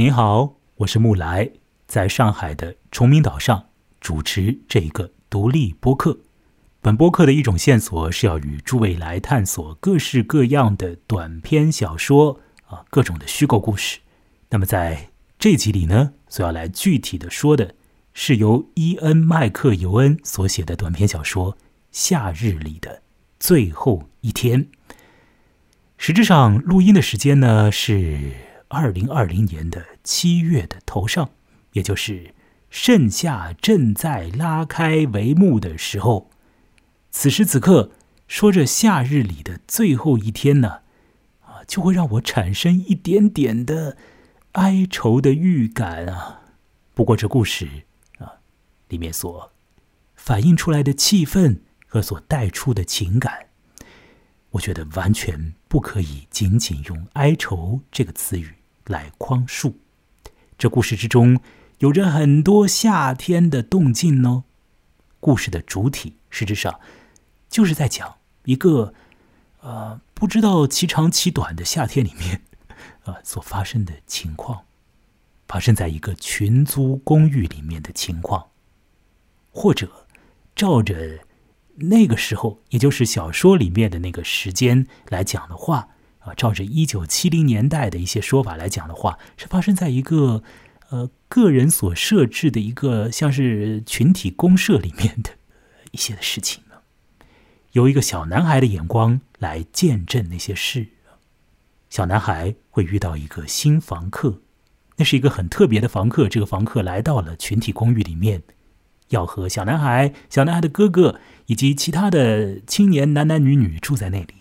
您好，我是木来，在上海的崇明岛上主持这一个独立播客。本播客的一种线索是要与诸位来探索各式各样的短篇小说啊，各种的虚构故事。那么在这集里呢，所要来具体的说的是由伊恩·麦克尤恩所写的短篇小说《夏日里的最后一天》。实质上，录音的时间呢是二零二零年的七月的头上，也就是盛夏正在拉开帷幕的时候。此时此刻，说着夏日里的最后一天呢，啊，就会让我产生一点点的哀愁的预感啊。不过这故事啊，里面所反映出来的气氛和所带出的情感。我觉得完全不可以仅仅用“哀愁”这个词语来框束。这故事之中有着很多夏天的动静呢。故事的主体实质上就是在讲一个呃不知道其长其短的夏天里面啊所发生的情况，发生在一个群租公寓里面的情况，或者照着。那个时候，也就是小说里面的那个时间来讲的话，啊，照着一九七零年代的一些说法来讲的话，是发生在一个呃个人所设置的一个像是群体公社里面的一些的事情呢。由一个小男孩的眼光来见证那些事。小男孩会遇到一个新房客，那是一个很特别的房客。这个房客来到了群体公寓里面。要和小男孩、小男孩的哥哥以及其他的青年男男女女住在那里，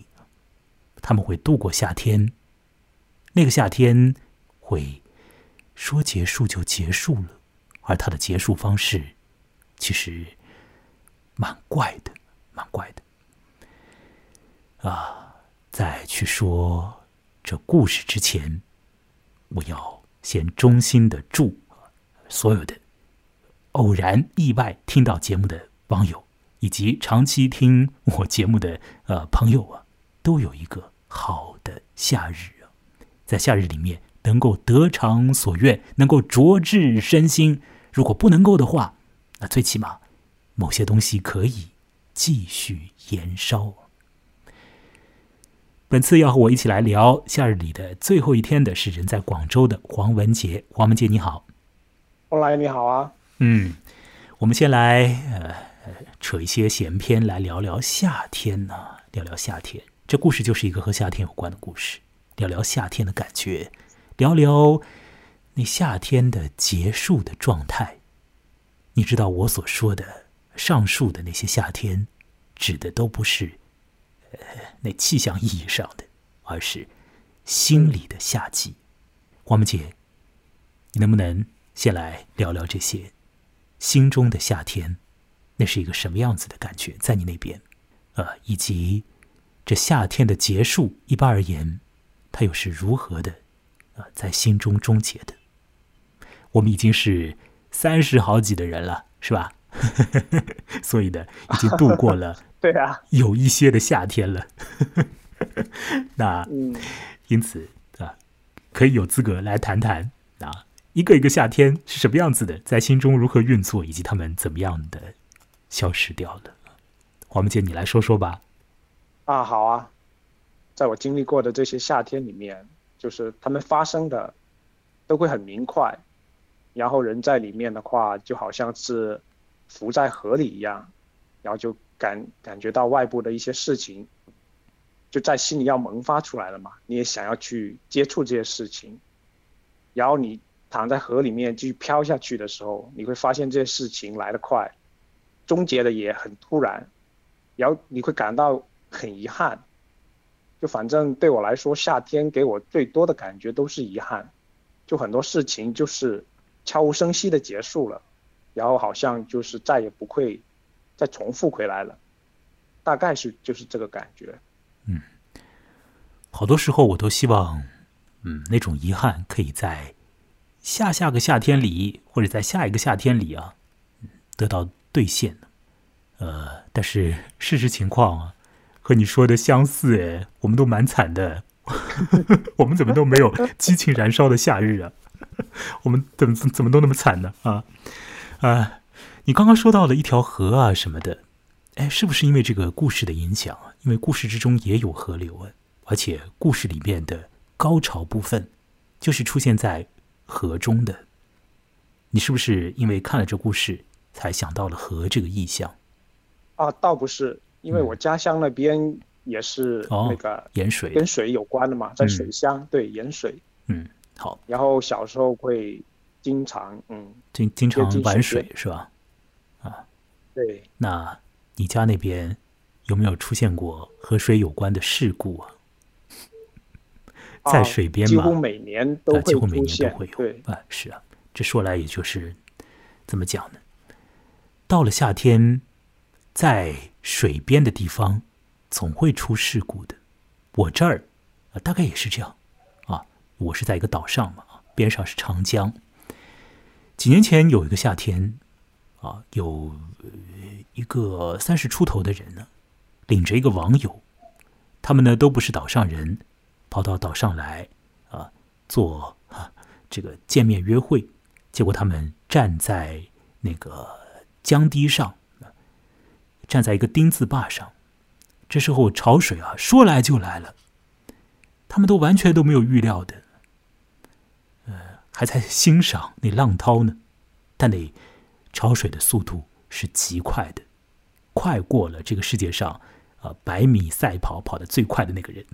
他们会度过夏天。那个夏天会说结束就结束了，而它的结束方式其实蛮怪的，蛮怪的。啊，在去说这故事之前，我要先衷心的祝所有的。偶然意外听到节目的网友，以及长期听我节目的呃朋友啊，都有一个好的夏日啊，在夏日里面能够得偿所愿，能够着治身心。如果不能够的话，那最起码某些东西可以继续延烧。本次要和我一起来聊夏日里的最后一天的是人在广州的黄文杰。黄文杰你好，后来你好啊。嗯，我们先来呃扯一些闲篇来聊聊夏天呢，聊聊夏天。这故事就是一个和夏天有关的故事，聊聊夏天的感觉，聊聊那夏天的结束的状态。你知道我所说的上述的那些夏天，指的都不是呃那气象意义上的，而是心里的夏季。黄梅姐，你能不能先来聊聊这些？心中的夏天，那是一个什么样子的感觉？在你那边，呃，以及这夏天的结束，一般而言，它又是如何的，啊，在心中终结的？我们已经是三十好几的人了，是吧？所以呢，已经度过了 对啊，有一些的夏天了。那因此啊，可以有资格来谈谈啊。一个一个夏天是什么样子的，在心中如何运作，以及他们怎么样的消失掉了？黄梅姐，你来说说吧。啊，好啊，在我经历过的这些夏天里面，就是他们发生的都会很明快，然后人在里面的话，就好像是浮在河里一样，然后就感感觉到外部的一些事情，就在心里要萌发出来了嘛，你也想要去接触这些事情，然后你。躺在河里面继续飘下去的时候，你会发现这些事情来得快，终结的也很突然，然后你会感到很遗憾。就反正对我来说，夏天给我最多的感觉都是遗憾，就很多事情就是悄无声息的结束了，然后好像就是再也不会再重复回来了，大概是就是这个感觉。嗯，好多时候我都希望，嗯，那种遗憾可以在。下下个夏天里，或者在下一个夏天里啊，得到兑现呃，但是事实情况啊，和你说的相似哎，我们都蛮惨的。我们怎么都没有激情燃烧的夏日啊？我们怎么怎么都那么惨呢？啊啊！你刚刚说到了一条河啊什么的，哎，是不是因为这个故事的影响啊？因为故事之中也有河流啊，而且故事里面的高潮部分就是出现在河中的。你是不是因为看了这故事才想到了河这个意象？啊，倒不是，因为我家乡那边也是那个盐水，跟水有关的嘛，在水乡，对盐水。嗯，好。然后小时候会经常，嗯，经经常玩水是吧？啊，对。那你家那边有没有出现过和水有关的事故啊？在水边嘛，几乎每年都会几乎每年都会有。对，啊，是啊。这说来也就是怎么讲呢？到了夏天，在水边的地方总会出事故的。我这儿啊，大概也是这样啊。我是在一个岛上嘛，边上是长江。几年前有一个夏天啊，有一个三十出头的人呢，领着一个网友，他们呢都不是岛上人，跑到岛上来啊，做啊这个见面约会。结果他们站在那个江堤上，站在一个丁字坝上。这时候潮水啊，说来就来了。他们都完全都没有预料的，呃，还在欣赏那浪涛呢。但那潮水的速度是极快的，快过了这个世界上啊百米赛跑跑得最快的那个人。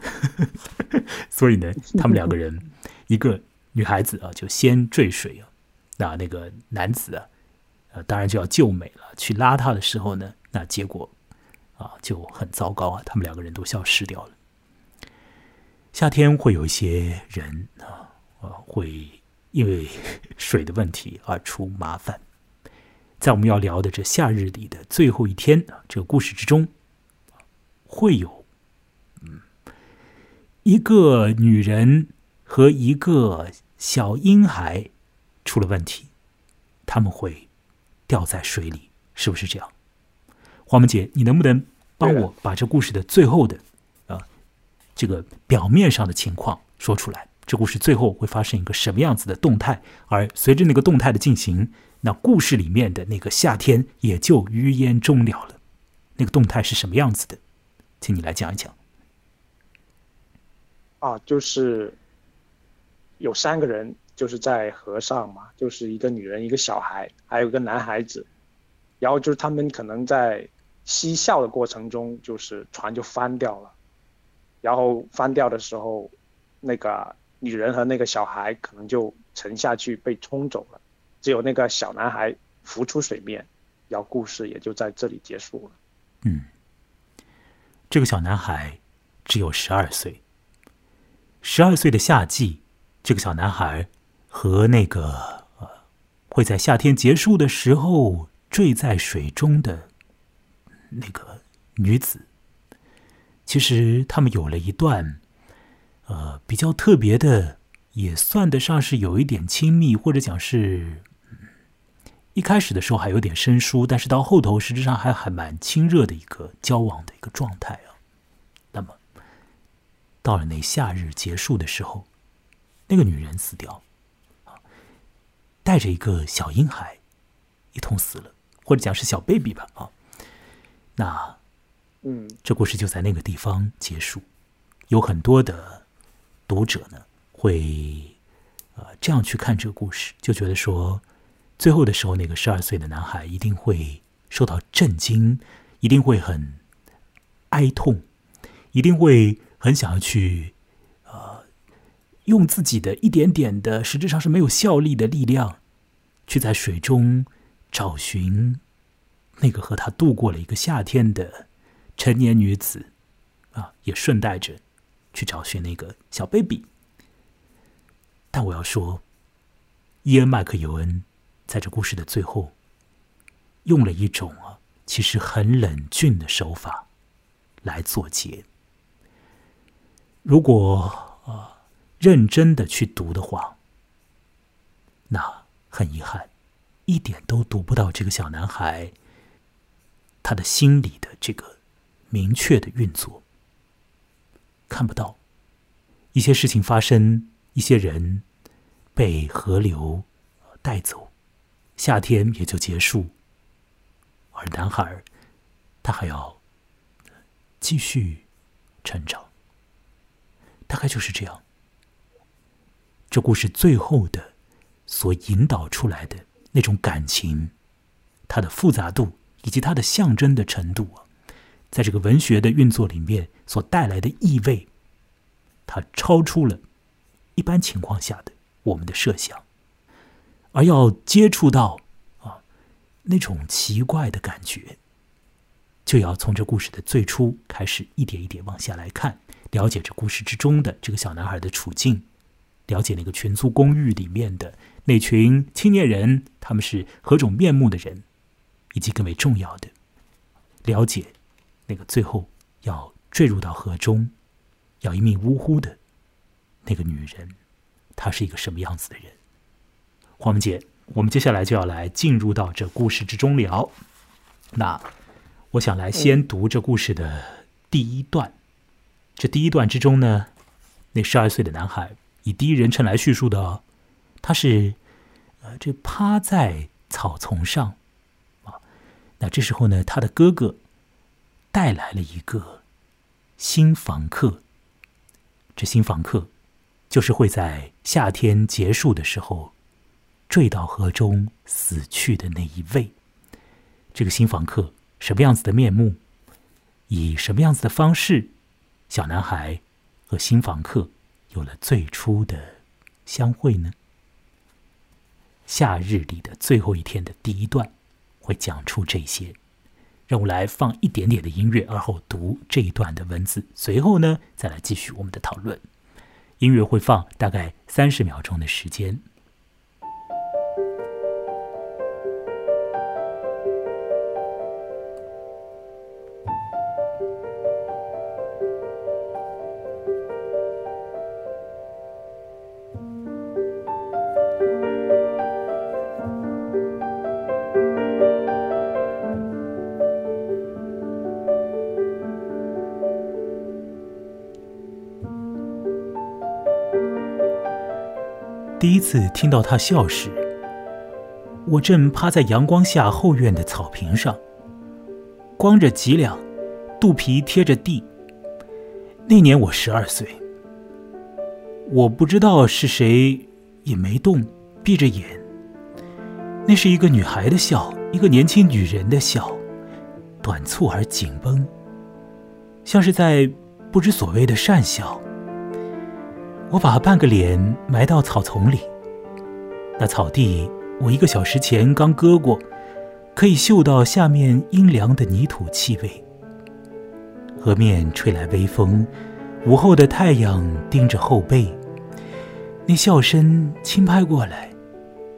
所以呢，他们两个人，一个女孩子啊，就先坠水啊。那那个男子啊，呃，当然就要救美了。去拉他的时候呢，那结果啊就很糟糕啊，他们两个人都消失掉了。夏天会有一些人啊，会因为 水的问题而出麻烦。在我们要聊的这夏日里的最后一天，这个故事之中，会有嗯一个女人和一个小婴孩。出了问题，他们会掉在水里，是不是这样？黄梅姐，你能不能帮我把这故事的最后的啊这个表面上的情况说出来？这故事最后会发生一个什么样子的动态？而随着那个动态的进行，那故事里面的那个夏天也就于焉终了了。那个动态是什么样子的？请你来讲一讲。啊，就是有三个人。就是在河上嘛，就是一个女人，一个小孩，还有一个男孩子，然后就是他们可能在嬉笑的过程中，就是船就翻掉了，然后翻掉的时候，那个女人和那个小孩可能就沉下去被冲走了，只有那个小男孩浮出水面，然后故事也就在这里结束了。嗯，这个小男孩只有十二岁，十二岁的夏季，这个小男孩。和那个呃，会在夏天结束的时候坠在水中的那个女子，其实他们有了一段呃比较特别的，也算得上是有一点亲密，或者讲是一开始的时候还有点生疏，但是到后头实质上还还蛮亲热的一个交往的一个状态啊。那么到了那夏日结束的时候，那个女人死掉。带着一个小婴孩，一同死了，或者讲是小 baby 吧啊。那，嗯，这故事就在那个地方结束。有很多的读者呢，会呃这样去看这个故事，就觉得说，最后的时候，那个十二岁的男孩一定会受到震惊，一定会很哀痛，一定会很想要去呃。用自己的一点点的，实质上是没有效力的力量，去在水中找寻那个和他度过了一个夏天的成年女子，啊，也顺带着去找寻那个小 baby。但我要说，伊恩·麦克尤恩在这故事的最后，用了一种啊，其实很冷峻的手法来作结。如果啊。认真的去读的话，那很遗憾，一点都读不到这个小男孩他的心里的这个明确的运作，看不到一些事情发生，一些人被河流带走，夏天也就结束，而男孩他还要继续成长，大概就是这样。这故事最后的所引导出来的那种感情，它的复杂度以及它的象征的程度啊，在这个文学的运作里面所带来的意味，它超出了一般情况下的我们的设想，而要接触到啊那种奇怪的感觉，就要从这故事的最初开始一点一点往下来看，了解这故事之中的这个小男孩的处境。了解那个群租公寓里面的那群青年人，他们是何种面目的人，以及更为重要的，了解那个最后要坠入到河中，要一命呜呼的那个女人，她是一个什么样子的人？黄文杰，我们接下来就要来进入到这故事之中了。那我想来先读这故事的第一段。这第一段之中呢，那十二岁的男孩。以第一人称来叙述的，他是，呃，这趴在草丛上，那这时候呢，他的哥哥带来了一个新房客。这新房客就是会在夏天结束的时候坠到河中死去的那一位。这个新房客什么样子的面目，以什么样子的方式，小男孩和新房客。有了最初的相会呢。夏日里的最后一天的第一段会讲出这些，让我来放一点点的音乐，而后读这一段的文字，随后呢再来继续我们的讨论。音乐会放大概三十秒钟的时间。第一次听到他笑时，我正趴在阳光下后院的草坪上，光着脊梁，肚皮贴着地。那年我十二岁，我不知道是谁，也没动，闭着眼。那是一个女孩的笑，一个年轻女人的笑，短促而紧绷，像是在不知所谓的讪笑。我把半个脸埋到草丛里，那草地我一个小时前刚割过，可以嗅到下面阴凉的泥土气味。河面吹来微风，午后的太阳盯着后背，那笑声轻拍过来，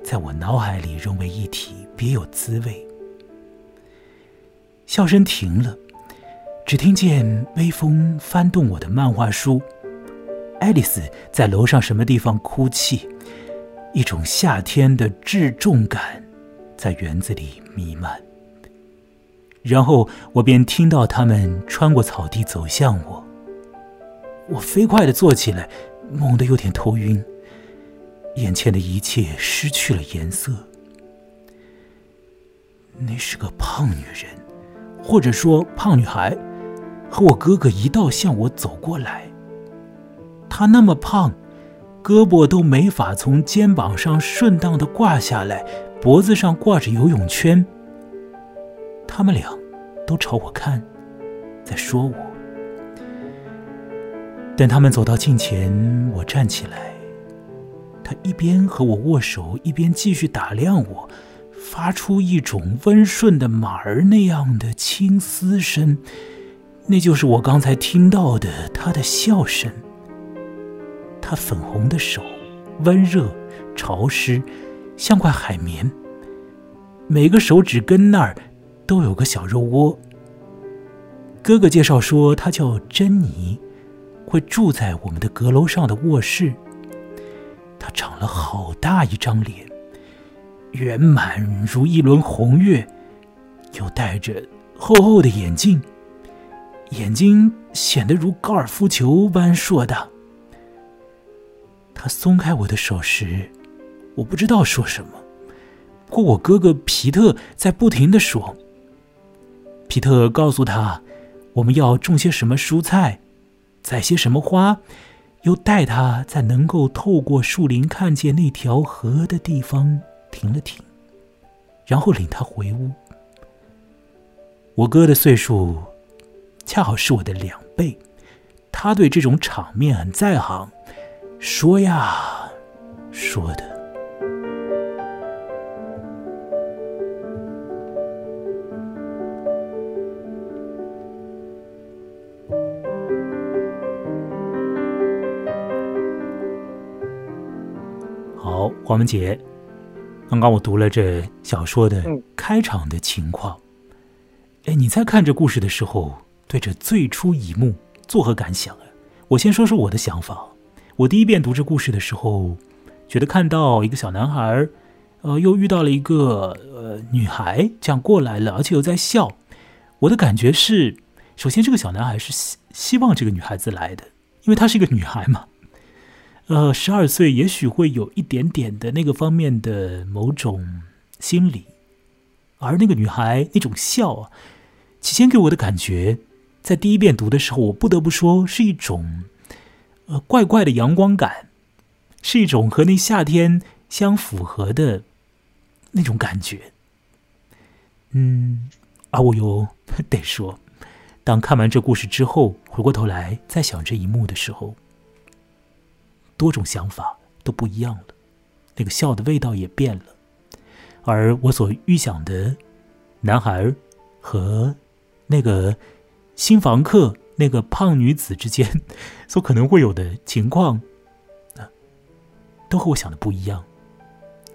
在我脑海里融为一体，别有滋味。笑声停了，只听见微风翻动我的漫画书。爱丽丝在楼上什么地方哭泣？一种夏天的至重感在园子里弥漫。然后我便听到他们穿过草地走向我。我飞快的坐起来，猛地有点头晕。眼前的一切失去了颜色。那是个胖女人，或者说胖女孩，和我哥哥一道向我走过来。他那么胖，胳膊都没法从肩膀上顺当的挂下来，脖子上挂着游泳圈。他们俩都朝我看，在说我。等他们走到近前，我站起来，他一边和我握手，一边继续打量我，发出一种温顺的马儿那样的轻嘶声，那就是我刚才听到的他的笑声。他粉红的手，温热、潮湿，像块海绵。每个手指根那儿都有个小肉窝。哥哥介绍说，他叫珍妮，会住在我们的阁楼上的卧室。他长了好大一张脸，圆满如一轮红月，又戴着厚厚的眼镜，眼睛显得如高尔夫球般硕大。他松开我的手时，我不知道说什么。不过我哥哥皮特在不停的说。皮特告诉他，我们要种些什么蔬菜，栽些什么花，又带他在能够透过树林看见那条河的地方停了停，然后领他回屋。我哥的岁数恰好是我的两倍，他对这种场面很在行，说呀说的。好，黄文杰，刚刚我读了这小说的开场的情况。哎，你在看这故事的时候，对这最初一幕作何感想啊？我先说说我的想法。我第一遍读这故事的时候，觉得看到一个小男孩，呃，又遇到了一个呃女孩，这样过来了，而且又在笑。我的感觉是，首先这个小男孩是希希望这个女孩子来的，因为她是一个女孩嘛。呃，十二岁也许会有一点点的那个方面的某种心理，而那个女孩那种笑啊。起先给我的感觉，在第一遍读的时候，我不得不说是一种，呃，怪怪的阳光感，是一种和那夏天相符合的那种感觉。嗯，而我又得说，当看完这故事之后，回过头来再想这一幕的时候，多种想法都不一样了，那个笑的味道也变了，而我所预想的男孩和。那个新房客，那个胖女子之间 所可能会有的情况，啊，都和我想的不一样。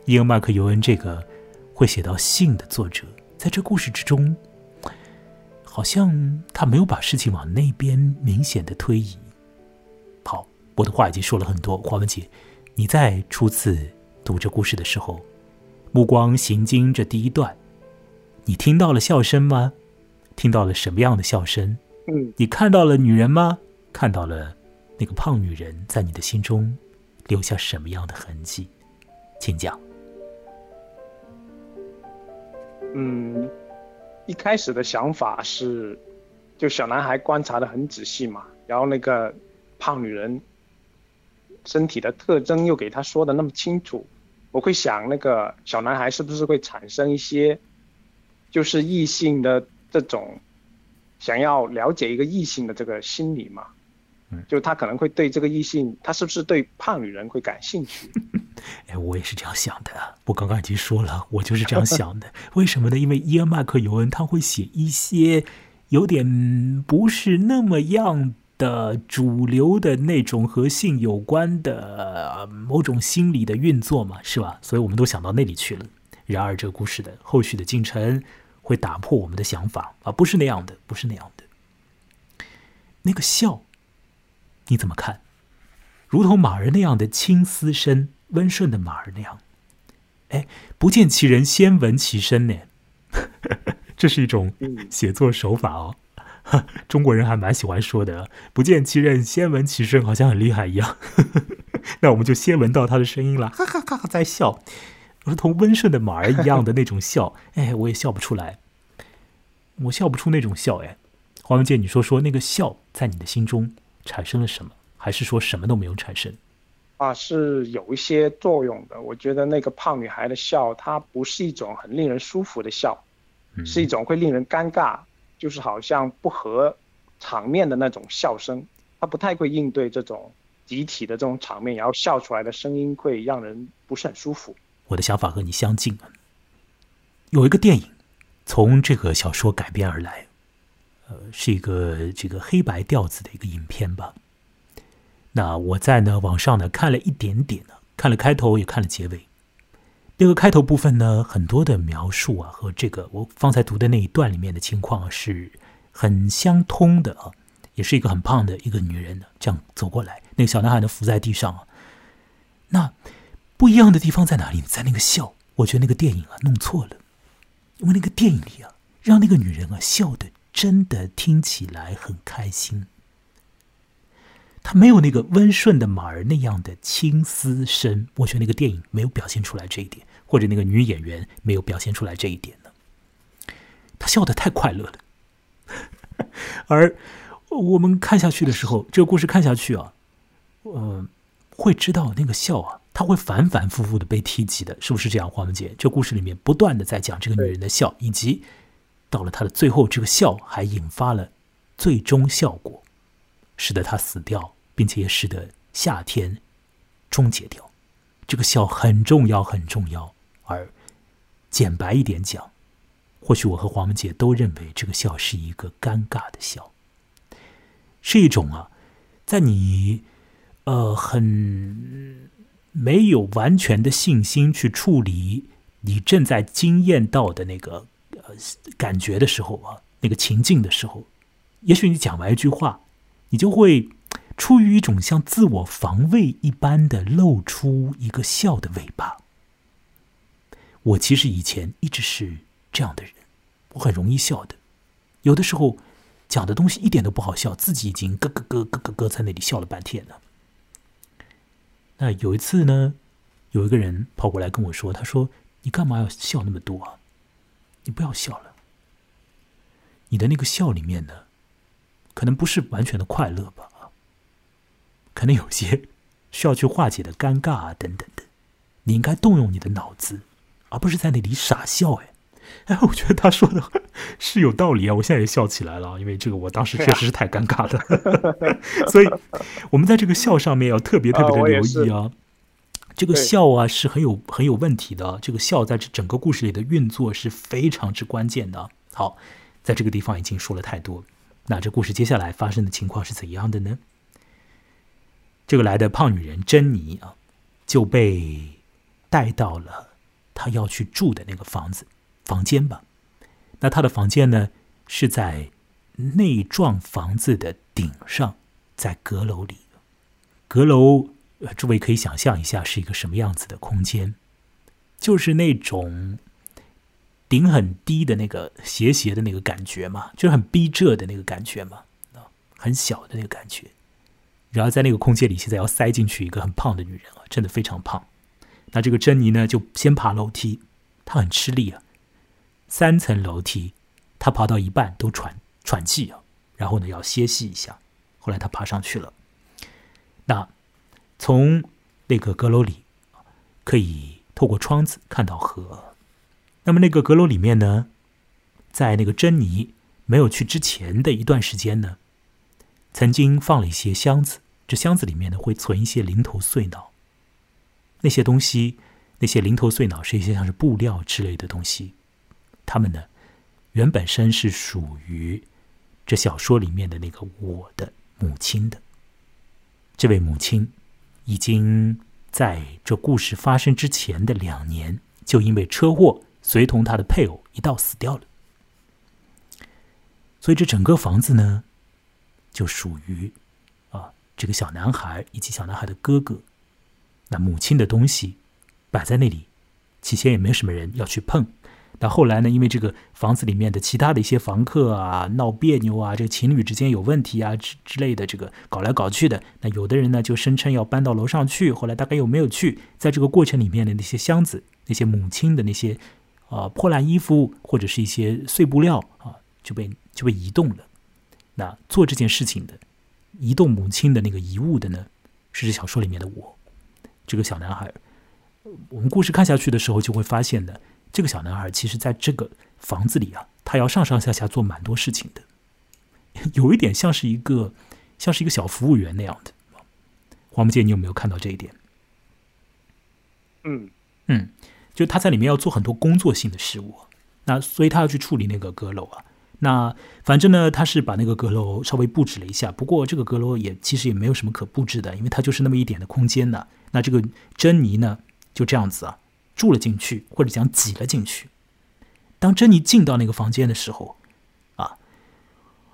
伊恩·麦克尤恩这个会写到信的作者，在这故事之中，好像他没有把事情往那边明显的推移。好，我的话已经说了很多。华文姐，你在初次读这故事的时候，目光行经这第一段，你听到了笑声吗？听到了什么样的笑声？嗯，你看到了女人吗？看到了那个胖女人在你的心中留下什么样的痕迹？请讲。嗯，一开始的想法是，就小男孩观察的很仔细嘛，然后那个胖女人身体的特征又给他说的那么清楚，我会想那个小男孩是不是会产生一些，就是异性的。这种想要了解一个异性的这个心理嘛，嗯，就他可能会对这个异性，他是不是对胖女人会感兴趣？哎，我也是这样想的。我刚刚已经说了，我就是这样想的。为什么呢？因为伊恩·麦克尤恩他会写一些有点不是那么样的主流的那种和性有关的某种心理的运作嘛，是吧？所以我们都想到那里去了。然而，这个故事的后续的进程。会打破我们的想法啊！不是那样的，不是那样的。那个笑，你怎么看？如同马儿那样的青丝声，温顺的马儿那样。哎，不见其人，先闻其声呢。这是一种写作手法哦。中国人还蛮喜欢说的，“不见其人，先闻其声”，好像很厉害一样。那我们就先闻到他的声音了，哈哈哈哈，在笑。如同温顺的马儿一样的那种笑，哎，我也笑不出来，我笑不出那种笑，哎，黄文杰，你说说那个笑在你的心中产生了什么，还是说什么都没有产生？啊，是有一些作用的。我觉得那个胖女孩的笑，它不是一种很令人舒服的笑，是一种会令人尴尬，就是好像不合场面的那种笑声。她不太会应对这种集体的这种场面，然后笑出来的声音会让人不是很舒服。我的想法和你相近。有一个电影从这个小说改编而来，呃，是一个这个黑白调子的一个影片吧。那我在呢网上呢看了一点点呢，看了开头也看了结尾。那个开头部分呢，很多的描述啊和这个我方才读的那一段里面的情况是很相通的啊。也是一个很胖的一个女人呢，这样走过来，那个小男孩呢伏在地上啊，那。不一样的地方在哪里？在那个笑，我觉得那个电影啊弄错了，因为那个电影里啊，让那个女人啊笑的真的听起来很开心。他没有那个温顺的马儿那样的青丝声。我觉得那个电影没有表现出来这一点，或者那个女演员没有表现出来这一点呢。他笑的太快乐了，而我们看下去的时候，这个故事看下去啊，呃，会知道那个笑啊，他会反反复复的被提及的，是不是这样？黄文杰，这故事里面不断的在讲这个女人的笑，以及到了她的最后，这个笑还引发了最终效果，使得她死掉，并且也使得夏天终结掉。这个笑很重要，很重要。而简白一点讲。或许我和黄文杰都认为这个笑是一个尴尬的笑，是一种啊，在你呃很没有完全的信心去处理你正在经验到的那个呃感觉的时候啊，那个情境的时候，也许你讲完一句话，你就会出于一种像自我防卫一般的露出一个笑的尾巴。我其实以前一直是。这样的人，我很容易笑的。有的时候讲的东西一点都不好笑，自己已经咯咯咯咯咯咯在那里笑了半天了。那有一次呢，有一个人跑过来跟我说：“他说你干嘛要笑那么多啊？你不要笑了。你的那个笑里面呢，可能不是完全的快乐吧？可能有些需要去化解的尴尬啊，等等的。你应该动用你的脑子，而不是在那里傻笑。”哎。哎，我觉得他说的是有道理啊！我现在也笑起来了，因为这个我当时确实是太尴尬了。所以，我们在这个笑上面要特别特别的留意啊。这个笑啊是很有很有问题的，这个笑在这整个故事里的运作是非常之关键的。好，在这个地方已经说了太多，那这故事接下来发生的情况是怎样的呢？这个来的胖女人珍妮啊，就被带到了她要去住的那个房子。房间吧，那他的房间呢是在内幢房子的顶上，在阁楼里。阁楼，呃诸位可以想象一下是一个什么样子的空间，就是那种顶很低的那个斜斜的那个感觉嘛，就是很逼仄的那个感觉嘛，啊，很小的那个感觉。然后在那个空间里，现在要塞进去一个很胖的女人啊，真的非常胖。那这个珍妮呢，就先爬楼梯，她很吃力啊。三层楼梯，他爬到一半都喘喘气啊，然后呢要歇息一下。后来他爬上去了。那从那个阁楼里可以透过窗子看到河。那么那个阁楼里面呢，在那个珍妮没有去之前的一段时间呢，曾经放了一些箱子。这箱子里面呢会存一些零头碎脑。那些东西，那些零头碎脑是一些像是布料之类的东西。他们呢，原本身是属于这小说里面的那个我的母亲的。这位母亲已经在这故事发生之前的两年，就因为车祸随同他的配偶一道死掉了。所以这整个房子呢，就属于啊这个小男孩以及小男孩的哥哥。那母亲的东西摆在那里，起先也没什么人要去碰。那后来呢？因为这个房子里面的其他的一些房客啊闹别扭啊，这个情侣之间有问题啊之之类的，这个搞来搞去的。那有的人呢就声称要搬到楼上去，后来大概又没有去？在这个过程里面的那些箱子，那些母亲的那些啊破烂衣服或者是一些碎布料啊，就被就被移动了。那做这件事情的，移动母亲的那个遗物的呢，是这小说里面的我，这个小男孩。我们故事看下去的时候，就会发现的。这个小男孩其实在这个房子里啊，他要上上下下做蛮多事情的，有一点像是一个像是一个小服务员那样的。黄木剑，你有没有看到这一点？嗯嗯，就他在里面要做很多工作性的事物，那所以他要去处理那个阁楼啊。那反正呢，他是把那个阁楼稍微布置了一下，不过这个阁楼也其实也没有什么可布置的，因为它就是那么一点的空间呢。那这个珍妮呢，就这样子啊。住了进去，或者讲挤了进去。当珍妮进到那个房间的时候，啊，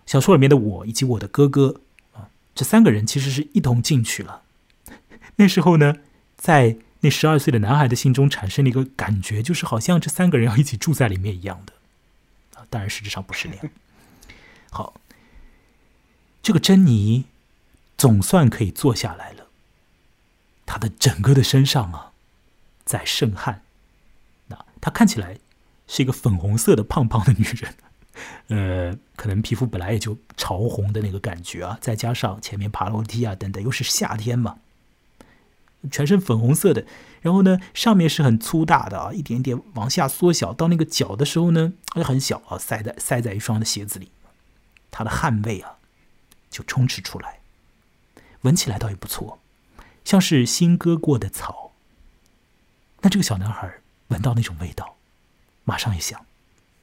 小说里面的我以及我的哥哥啊，这三个人其实是一同进去了。那时候呢，在那十二岁的男孩的心中产生了一个感觉，就是好像这三个人要一起住在里面一样的。啊，当然实质上不是那样。好，这个珍妮总算可以坐下来了。她的整个的身上啊，在渗汗。那她看起来是一个粉红色的胖胖的女人，呃，可能皮肤本来也就潮红的那个感觉啊，再加上前面爬楼梯啊等等，又是夏天嘛，全身粉红色的。然后呢，上面是很粗大的啊，一点点往下缩小，到那个脚的时候呢，还很小啊，塞在塞在一双的鞋子里。她的汗味啊，就充斥出来，闻起来倒也不错，像是新割过的草。那这个小男孩闻到那种味道，马上一想，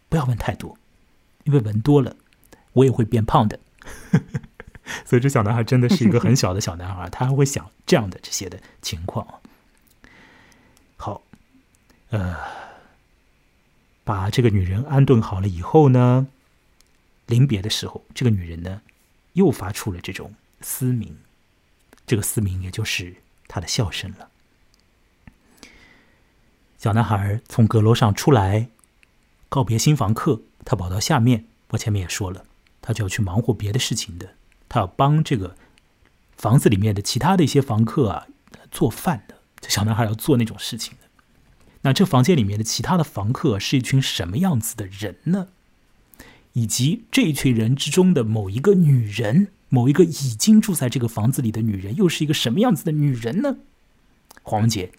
不要闻太多，因为闻多了，我也会变胖的。所以这小男孩真的是一个很小的小男孩，他还会想这样的这些的情况。好，呃，把这个女人安顿好了以后呢，临别的时候，这个女人呢又发出了这种嘶鸣，这个嘶鸣也就是她的笑声了。小男孩从阁楼上出来，告别新房客，他跑到下面。我前面也说了，他就要去忙活别的事情的，他要帮这个房子里面的其他的一些房客啊做饭的。这小男孩要做那种事情的。那这房间里面的其他的房客是一群什么样子的人呢？以及这一群人之中的某一个女人，某一个已经住在这个房子里的女人，又是一个什么样子的女人呢？黄文杰，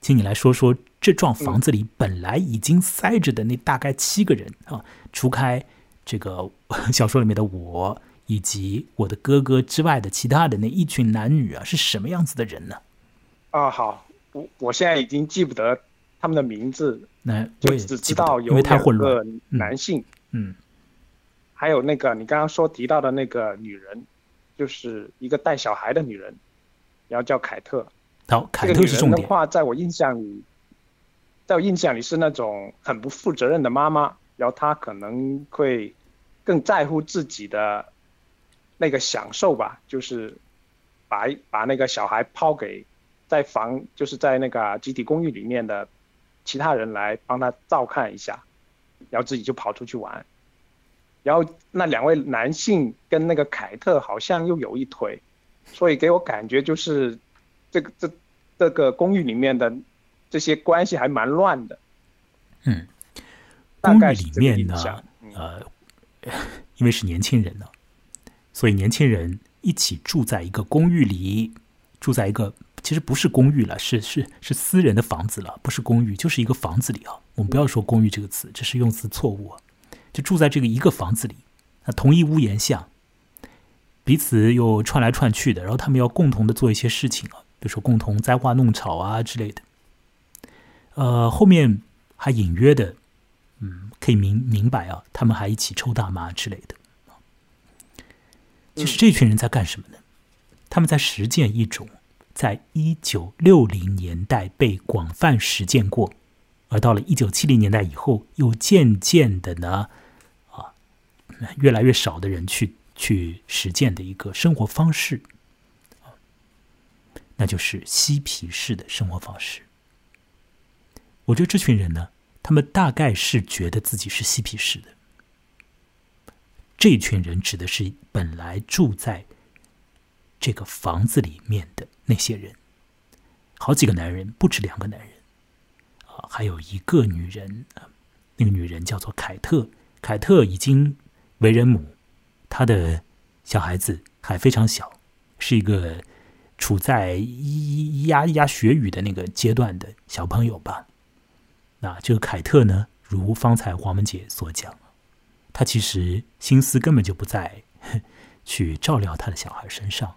请你来说说这幢房子里本来已经塞着的那大概七个人啊，除开这个 小说里面的我以及我的哥哥之外的其他的那一群男女啊，是什么样子的人呢？啊，好，我我现在已经记不得他们的名字，那就只知道有两个男性，嗯，还有那个你刚刚说提到的那个女人，就是一个带小孩的女人，然后叫凯特。好，凯特是重点。的话，在我印象里，在我印象里是那种很不负责任的妈妈，然后她可能会更在乎自己的那个享受吧，就是把把那个小孩抛给。在房就是在那个集体公寓里面的其他人来帮他照看一下，然后自己就跑出去玩。然后那两位男性跟那个凯特好像又有一腿，所以给我感觉就是这个这这个公寓里面的这些关系还蛮乱的。嗯，公寓里面呢，呃，因为是年轻人呢，所以年轻人一起住在一个公寓里，住在一个。其实不是公寓了，是是是私人的房子了，不是公寓，就是一个房子里啊。我们不要说公寓这个词，这是用词错误啊。就住在这个一个房子里，那同一屋檐下，彼此又串来串去的，然后他们要共同的做一些事情啊，比如说共同栽花弄草啊之类的。呃，后面还隐约的，嗯，可以明明白啊，他们还一起抽大麻之类的。就是这群人在干什么呢？他们在实践一种。在一九六零年代被广泛实践过，而到了一九七零年代以后，又渐渐的呢，啊，越来越少的人去去实践的一个生活方式，啊，那就是嬉皮士的生活方式。我觉得这群人呢，他们大概是觉得自己是嬉皮士的。这群人指的是本来住在这个房子里面的。那些人，好几个男人，不止两个男人，啊，还有一个女人，那个女人叫做凯特。凯特已经为人母，她的小孩子还非常小，是一个处在咿呀咿呀学语的那个阶段的小朋友吧。那这个凯特呢，如方才黄文杰所讲，他其实心思根本就不在去照料他的小孩身上，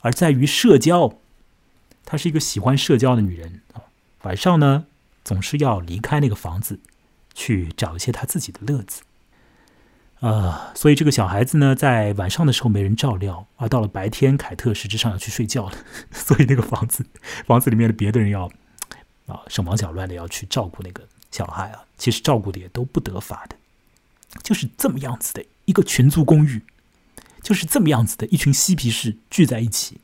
而在于社交。她是一个喜欢社交的女人啊，晚上呢总是要离开那个房子，去找一些她自己的乐子，啊，所以这个小孩子呢在晚上的时候没人照料，而到了白天，凯特实质上要去睡觉了，所以那个房子房子里面的别的人要啊手忙脚乱的要去照顾那个小孩啊，其实照顾的也都不得法的，就是这么样子的一个群租公寓，就是这么样子的一群嬉皮士聚在一起。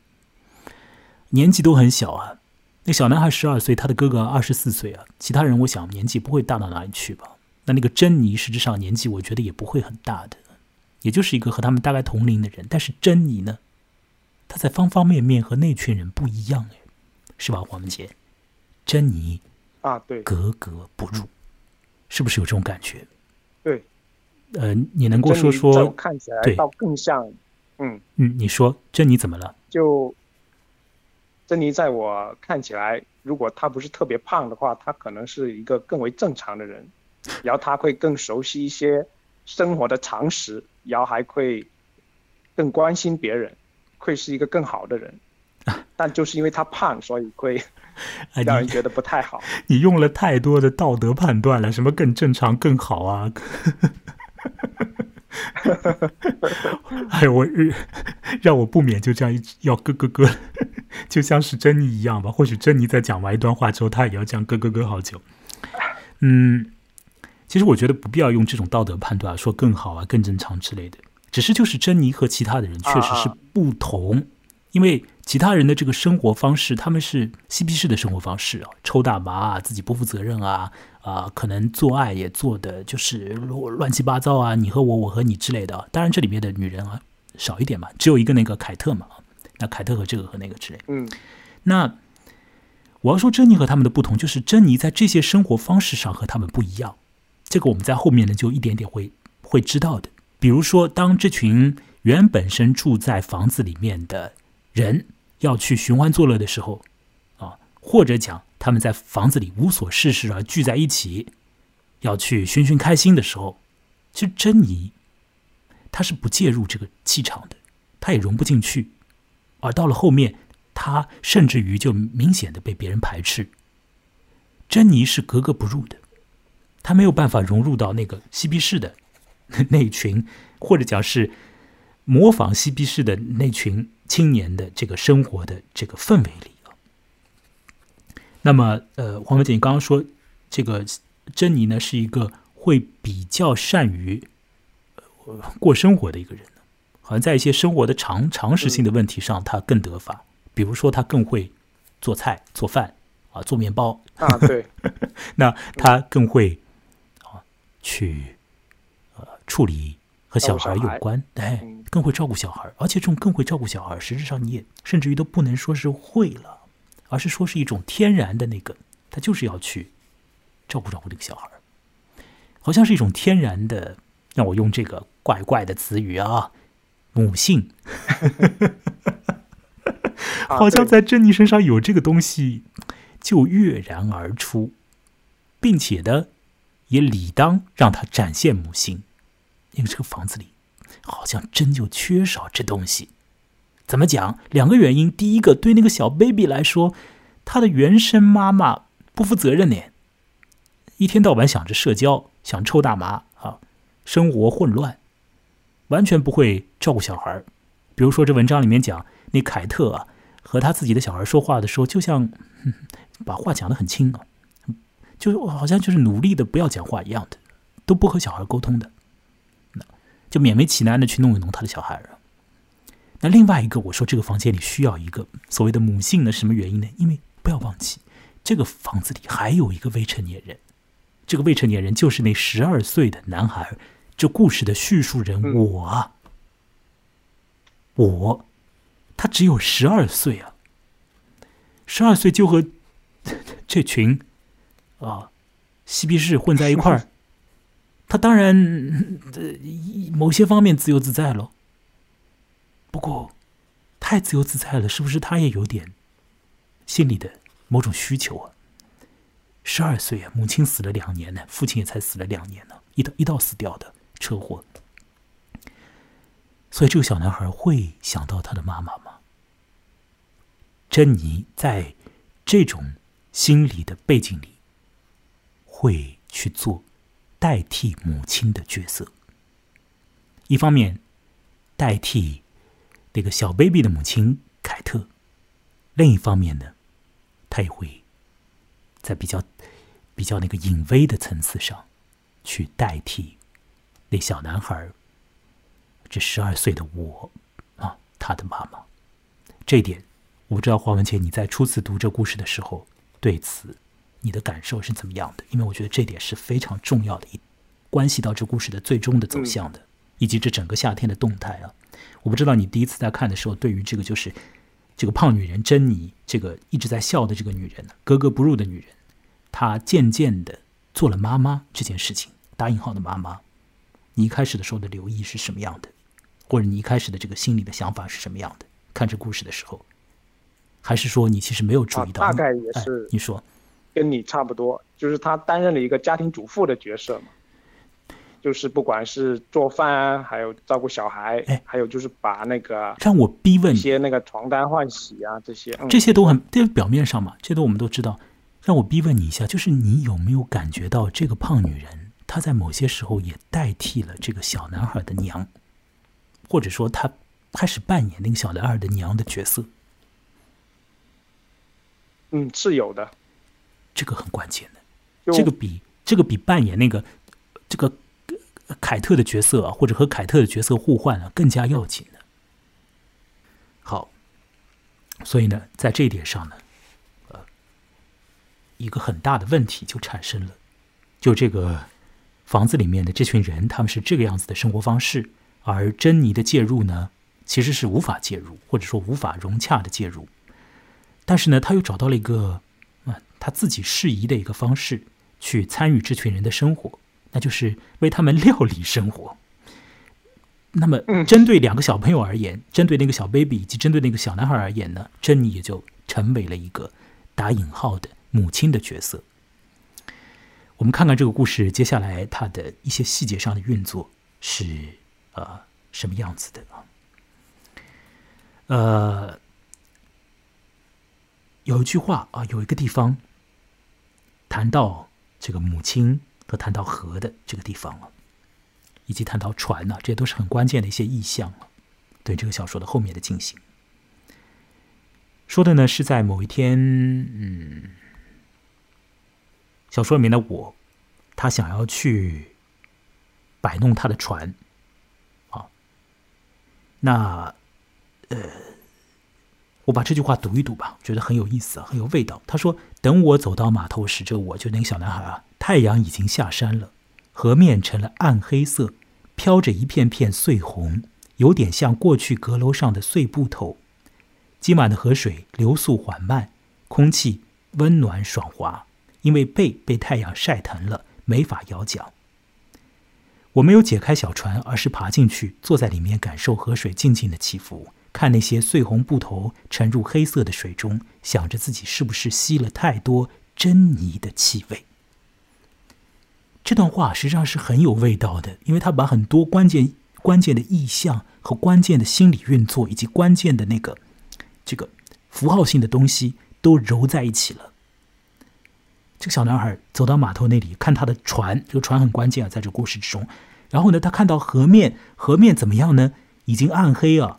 年纪都很小啊，那小男孩十二岁，他的哥哥二十四岁啊，其他人我想年纪不会大到哪里去吧。那那个珍妮实质上年纪我觉得也不会很大的，也就是一个和他们大概同龄的人。但是珍妮呢，她在方方面面和那群人不一样，哎，是吧，黄文杰？珍妮啊，对，格格不入，是不是有这种感觉？对，呃，你能够说说？看起来倒更像，嗯嗯，你说珍妮怎么了？就珍妮在我看起来，如果她不是特别胖的话，她可能是一个更为正常的人，然后她会更熟悉一些生活的常识，然后还会更关心别人，会是一个更好的人。但就是因为她胖，所以会让人觉得不太好。你用了太多的道德判断了，什么更正常、更好啊？哎，我让我不免就这样一要咯咯咯，就像是珍妮一样吧。或许珍妮在讲完一段话之后，她也要这样咯咯咯好久。嗯，其实我觉得不必要用这种道德判断说更好啊、更正常之类的，只是就是珍妮和其他的人确实是不同，因为。其他人的这个生活方式，他们是嬉皮士的生活方式啊，抽大麻啊，自己不负责任啊，啊，可能做爱也做的就是乱七八糟啊，你和我，我和你之类的。当然，这里面的女人啊少一点嘛，只有一个那个凯特嘛，那凯特和这个和那个之类。嗯，那我要说珍妮和他们的不同，就是珍妮在这些生活方式上和他们不一样。这个我们在后面呢就一点点会会知道的。比如说，当这群原本身住在房子里面的。人要去寻欢作乐的时候，啊，或者讲他们在房子里无所事事而聚在一起，要去寻寻开心的时候，其实珍妮她是不介入这个气场的，她也融不进去，而到了后面，她甚至于就明显的被别人排斥。珍妮是格格不入的，她没有办法融入到那个嬉皮士的那群，或者讲是模仿嬉皮士的那群。青年的这个生活的这个氛围里啊，那么呃，黄文姐，你刚刚说这个珍妮呢是一个会比较善于过生活的一个人，好像在一些生活的常常识性的问题上，她更得法。比如说，她更会做菜、做饭啊，做面包啊，对。那她更会啊去呃处理。和小孩有关，哎，更会照顾小孩，而且这种更会照顾小孩，实质上你也甚至于都不能说是会了，而是说是一种天然的那个，他就是要去照顾照顾这个小孩，好像是一种天然的，让我用这个怪怪的词语啊，母性，好像在珍妮身上有这个东西，就跃然而出，并且呢，也理当让他展现母性。因为这个房子里好像真就缺少这东西。怎么讲？两个原因。第一个，对那个小 baby 来说，他的原生妈妈不负责任呢，一天到晚想着社交，想抽大麻啊，生活混乱，完全不会照顾小孩。比如说，这文章里面讲，那凯特啊，和他自己的小孩说话的时候，就像把话讲得很轻啊，就好像就是努力的不要讲话一样的，都不和小孩沟通的。就勉为其难的去弄一弄他的小孩儿。那另外一个，我说这个房间里需要一个所谓的母性呢？什么原因呢？因为不要忘记，这个房子里还有一个未成年人，这个未成年人就是那十二岁的男孩。这故事的叙述人我啊，我，他只有十二岁啊，十二岁就和 这群啊嬉皮士混在一块儿。他当然，呃某些方面自由自在了。不过，太自由自在了，是不是他也有点心里的某种需求啊？十二岁啊，母亲死了两年呢，父亲也才死了两年呢，一到一到死掉的车祸。所以，这个小男孩会想到他的妈妈吗？珍妮在这种心理的背景里，会去做？代替母亲的角色，一方面代替那个小 baby 的母亲凯特，另一方面呢，他也会在比较比较那个隐微的层次上，去代替那小男孩这十二岁的我啊，他的妈妈。这一点，我不知道黄文杰你在初次读这故事的时候对此。你的感受是怎么样的？因为我觉得这点是非常重要的，一关系到这故事的最终的走向的，以及这整个夏天的动态啊。我不知道你第一次在看的时候，对于这个就是这个胖女人珍妮，这个一直在笑的这个女人，格格不入的女人，她渐渐的做了妈妈这件事情，打引号的妈妈，你一开始的时候的留意是什么样的？或者你一开始的这个心里的想法是什么样的？看这故事的时候，还是说你其实没有注意到？大概也是你说，跟你差不多，就是她担任了一个家庭主妇的角色嘛。就是不管是做饭啊，还有照顾小孩，哎，还有就是把那个让我逼问一些那个床单换洗啊，这些这些都很这表面上嘛，这都我们都知道。让我逼问你一下，就是你有没有感觉到这个胖女人她在某些时候也代替了这个小男孩的娘，或者说她开始扮演那个小男孩的娘的角色？嗯，是有的。这个很关键的，这个比这个比扮演那个这个。凯特的角色啊，或者和凯特的角色互换啊，更加要紧的。好，所以呢，在这一点上呢，呃，一个很大的问题就产生了。就这个房子里面的这群人，他们是这个样子的生活方式，而珍妮的介入呢，其实是无法介入，或者说无法融洽的介入。但是呢，他又找到了一个啊，他自己适宜的一个方式，去参与这群人的生活。那就是为他们料理生活。那么，针对两个小朋友而言，针对那个小 baby 以及针对那个小男孩而言呢，珍妮也就成为了一个打引号的母亲的角色。我们看看这个故事接下来它的一些细节上的运作是呃什么样子的啊？呃，有一句话啊，有一个地方谈到这个母亲。和谈到河的这个地方了，以及谈到船呢，这些都是很关键的一些意象了。对这个小说的后面的进行，说的呢是在某一天，嗯，小说里面的我，他想要去摆弄他的船，啊，那呃，我把这句话读一读吧，觉得很有意思，很有味道。他说：“等我走到码头时，这我就那个小男孩啊。”太阳已经下山了，河面成了暗黑色，飘着一片片碎红，有点像过去阁楼上的碎布头。今晚的河水流速缓慢，空气温暖爽滑，因为背被太阳晒疼了，没法摇桨。我没有解开小船，而是爬进去，坐在里面，感受河水静静的起伏，看那些碎红布头沉入黑色的水中，想着自己是不是吸了太多珍妮的气味。这段话实际上是很有味道的，因为他把很多关键、关键的意象和关键的心理运作，以及关键的那个这个符号性的东西都揉在一起了。这个小男孩走到码头那里，看他的船，这个船很关键啊，在这故事之中。然后呢，他看到河面，河面怎么样呢？已经暗黑啊，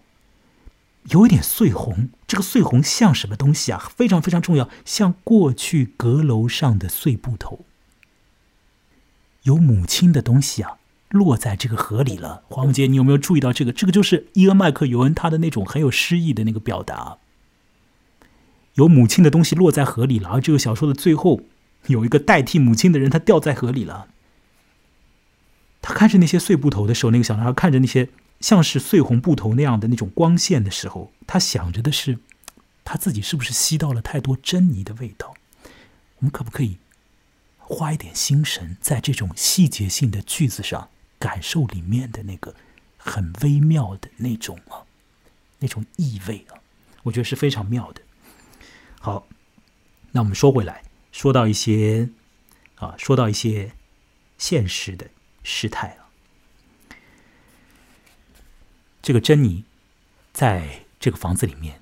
有一点碎红。这个碎红像什么东西啊？非常非常重要，像过去阁楼上的碎布头。有母亲的东西啊，落在这个河里了。黄文杰，你有没有注意到这个？这个就是伊恩·麦克尤恩他的那种很有诗意的那个表达。有母亲的东西落在河里了，而这个小说的最后有一个代替母亲的人，他掉在河里了。他看着那些碎布头的时候，那个小男孩看着那些像是碎红布头那样的那种光线的时候，他想着的是，他自己是不是吸到了太多珍妮的味道？我们可不可以？花一点心神在这种细节性的句子上，感受里面的那个很微妙的那种啊，那种意味啊，我觉得是非常妙的。好，那我们说回来，说到一些啊，说到一些现实的事态啊，这个珍妮在这个房子里面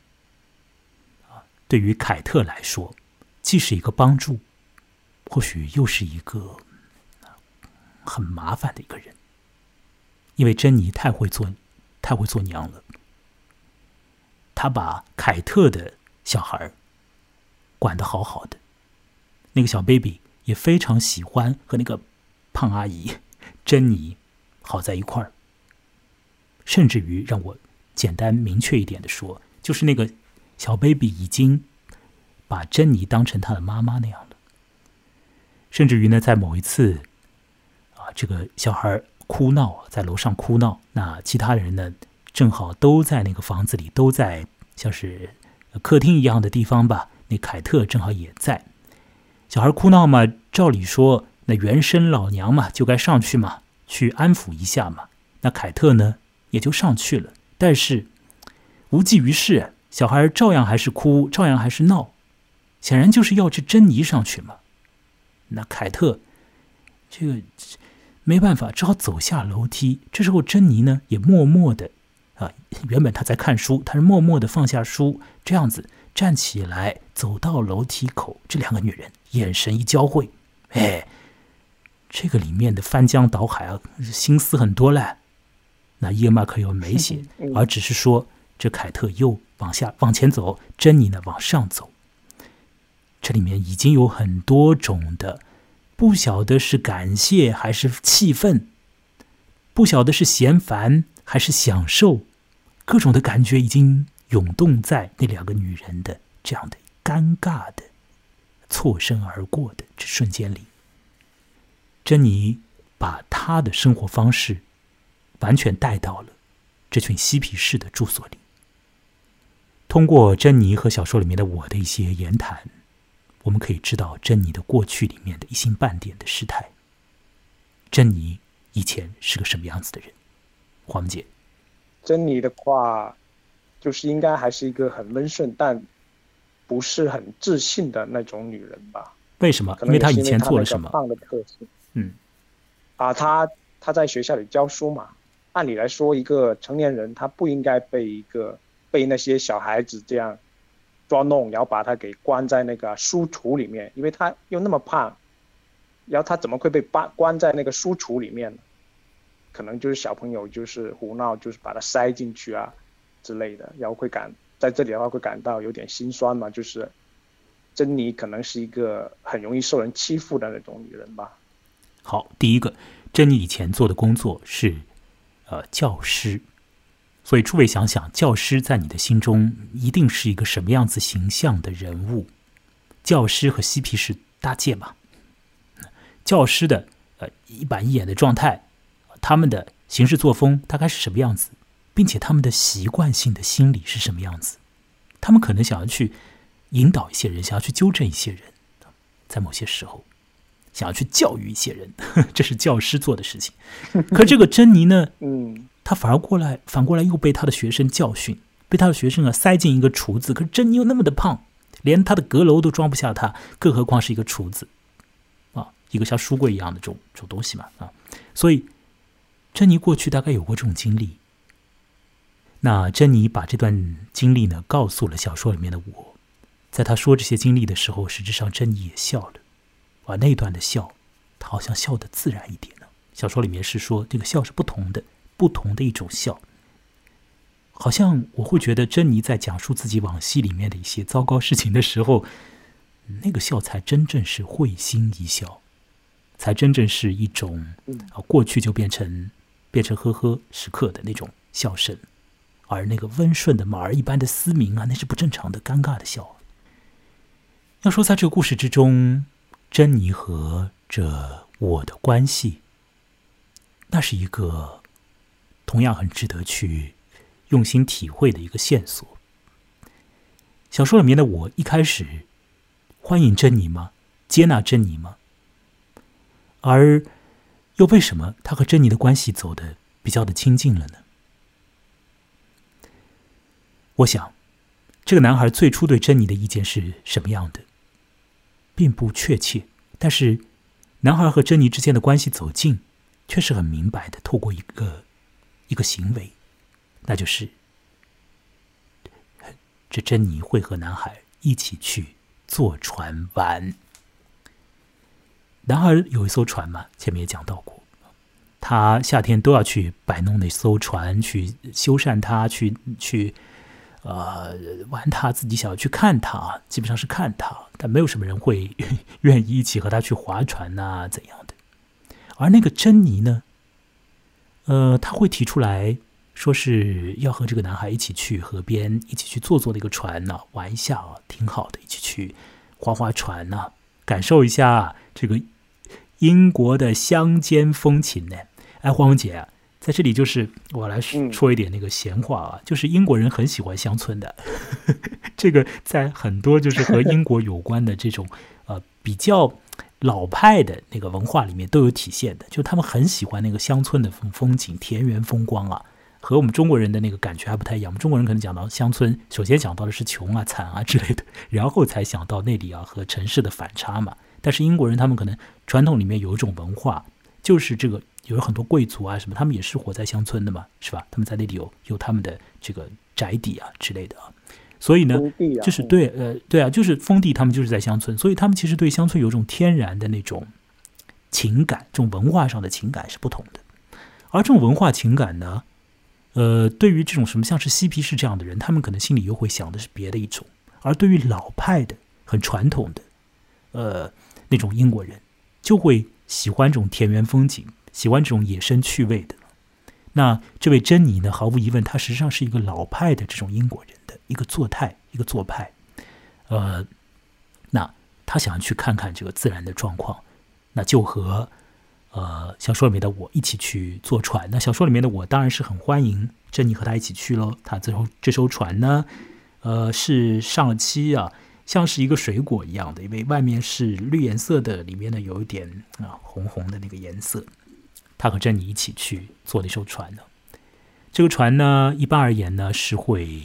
啊，对于凯特来说，既是一个帮助。或许又是一个很麻烦的一个人，因为珍妮太会做，太会做娘了。她把凯特的小孩管得好好的，那个小 baby 也非常喜欢和那个胖阿姨珍妮好在一块儿。甚至于让我简单明确一点的说，就是那个小 baby 已经把珍妮当成他的妈妈那样。甚至于呢，在某一次，啊，这个小孩哭闹，在楼上哭闹，那其他人呢，正好都在那个房子里，都在像是客厅一样的地方吧。那凯特正好也在。小孩哭闹嘛，照理说那原生老娘嘛就该上去嘛，去安抚一下嘛。那凯特呢也就上去了，但是无济于事，小孩照样还是哭，照样还是闹，显然就是要这珍妮上去嘛。那凯特这个。没办法，只好走下楼梯。这时候，珍妮呢也默默的，啊，原本她在看书，她是默默的放下书，这样子站起来，走到楼梯口。这两个女人眼神一交汇，哎，这个里面的翻江倒海啊，心思很多嘞。那叶马克又没写，而只是说这凯特又往下往前走，珍妮呢往上走。这里面已经有很多种的。不晓得是感谢还是气愤，不晓得是嫌烦还是享受，各种的感觉已经涌动在那两个女人的这样的尴尬的错身而过的这瞬间里。珍妮把她的生活方式完全带到了这群嬉皮士的住所里，通过珍妮和小说里面的我的一些言谈。我们可以知道珍妮的过去里面的一星半点的失态。珍妮以前是个什么样子的人？黄姐，珍妮的话，就是应该还是一个很温顺但不是很自信的那种女人吧？为什么？因为她以前做了什么？胖的特性。嗯，啊，她她在学校里教书嘛。按理来说，一个成年人他不应该被一个被那些小孩子这样。捉弄，然后把他给关在那个书橱里面，因为他又那么胖，然后他怎么会被关关在那个书橱里面呢？可能就是小朋友就是胡闹，就是把他塞进去啊之类的，然后会感在这里的话会感到有点心酸嘛，就是珍妮可能是一个很容易受人欺负的那种女人吧。好，第一个，珍妮以前做的工作是呃教师。所以，诸位想想，教师在你的心中一定是一个什么样子形象的人物？教师和嬉皮士搭界嘛？教师的呃一板一眼的状态，他们的行事作风大概是什么样子？并且他们的习惯性的心理是什么样子？他们可能想要去引导一些人，想要去纠正一些人，在某些时候想要去教育一些人，这是教师做的事情。可这个珍妮呢？嗯。他反而过来，反过来又被她的学生教训，被她的学生啊塞进一个厨子。可是珍妮又那么的胖，连她的阁楼都装不下她，更何况是一个厨子啊，一个像书柜一样的这种这种东西嘛啊。所以，珍妮过去大概有过这种经历。那珍妮把这段经历呢告诉了小说里面的我，在他说这些经历的时候，实质上珍妮也笑了，啊，那段的笑，他好像笑得自然一点呢。小说里面是说这个笑是不同的。不同的一种笑，好像我会觉得珍妮在讲述自己往昔里面的一些糟糕事情的时候，那个笑才真正是会心一笑，才真正是一种啊过去就变成变成呵呵时刻的那种笑声，而那个温顺的马儿一般的嘶鸣啊，那是不正常的尴尬的笑。要说在这个故事之中，珍妮和这我的关系，那是一个。同样很值得去用心体会的一个线索。小说里面的我一开始欢迎珍妮吗？接纳珍妮吗？而又为什么他和珍妮的关系走的比较的亲近了呢？我想，这个男孩最初对珍妮的意见是什么样的，并不确切。但是，男孩和珍妮之间的关系走近，却是很明白的。透过一个。一个行为，那就是这珍妮会和男孩一起去坐船玩。男孩有一艘船嘛，前面也讲到过，他夏天都要去摆弄那艘船，去修缮它，去去呃玩它，自己想要去看它，基本上是看它，但没有什么人会 愿意一起和他去划船呐怎样的。而那个珍妮呢？呃，他会提出来说是要和这个男孩一起去河边，一起去坐坐那个船呢，玩一下啊，挺好的，一起去划划船呢，感受一下这个英国的乡间风情呢。哎，黄姐，在这里就是我来说一点那个闲话啊，就是英国人很喜欢乡村的，这个在很多就是和英国有关的这种呃比较老派的那个文化里面都有体现的，就他们很喜欢那个乡村的风风景、田园风光啊，和我们中国人的那个感觉还不太一样。我们中国人可能讲到乡村，首先想到的是穷啊、惨啊之类的，然后才想到那里啊和城市的反差嘛。但是英国人他们可能传统里面有一种文化，就是这个。有很多贵族啊，什么他们也是活在乡村的嘛，是吧？他们在那里有有他们的这个宅邸啊之类的啊，所以呢，就是对呃对啊，就是封地，他们就是在乡村，所以他们其实对乡村有一种天然的那种情感，这种文化上的情感是不同的。而这种文化情感呢，呃，对于这种什么像是嬉皮士这样的人，他们可能心里又会想的是别的一种；而对于老派的、很传统的，呃，那种英国人，就会喜欢这种田园风景。喜欢这种野生趣味的，那这位珍妮呢？毫无疑问，她实际上是一个老派的这种英国人的一个做态，一个做派。呃，那他想要去看看这个自然的状况，那就和呃小说里面的我一起去坐船。那小说里面的我当然是很欢迎珍妮和他一起去喽。他最后这艘船呢，呃，是上了漆啊。像是一个水果一样的，因为外面是绿颜色的，里面呢有一点啊红红的那个颜色。他和珍妮一起去坐那艘船呢。这个船呢，一般而言呢是会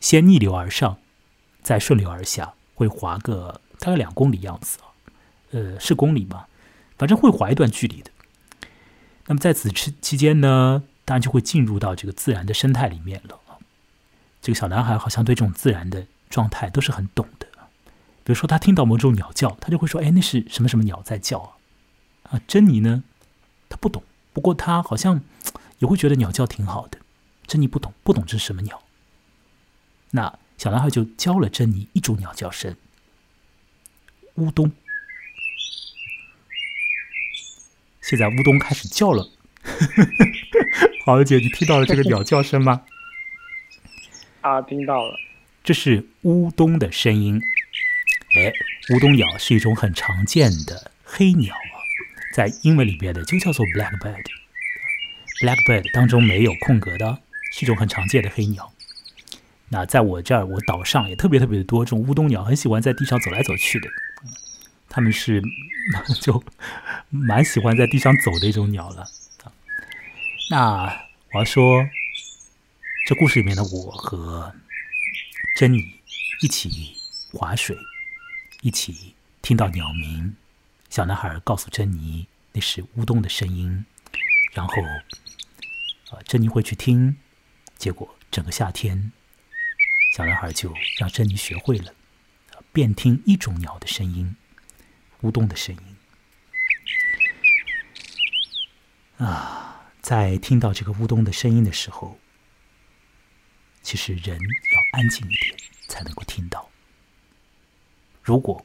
先逆流而上，再顺流而下，会划个大概两公里样子。呃，是公里吗？反正会划一段距离的。那么在此期期间呢，当然就会进入到这个自然的生态里面了这个小男孩好像对这种自然的状态都是很懂的。比如说，他听到某种鸟叫，他就会说：“哎，那是什么什么鸟在叫啊？”啊，珍妮呢？他不懂，不过他好像也会觉得鸟叫挺好的。珍妮不懂，不懂这是什么鸟。那小男孩就教了珍妮一种鸟叫声——乌冬。现在乌冬开始叫了。华姐，你听到了这个鸟叫声吗？啊，听到了。这是乌冬的声音。哎，乌冬鸟是一种很常见的黑鸟。在英文里边的就叫做 blackbird，blackbird 当中没有空格的，是一种很常见的黑鸟。那在我这儿，我岛上也特别特别的多这种乌冬鸟，很喜欢在地上走来走去的。他们是 就蛮喜欢在地上走的一种鸟了。那我要说，这故事里面的我和珍妮一起划水，一起听到鸟鸣。小男孩告诉珍妮，那是乌冬的声音。然后，啊，珍妮会去听。结果，整个夏天，小男孩就让珍妮学会了，便听一种鸟的声音——乌冬的声音。啊，在听到这个乌冬的声音的时候，其实人要安静一点才能够听到。如果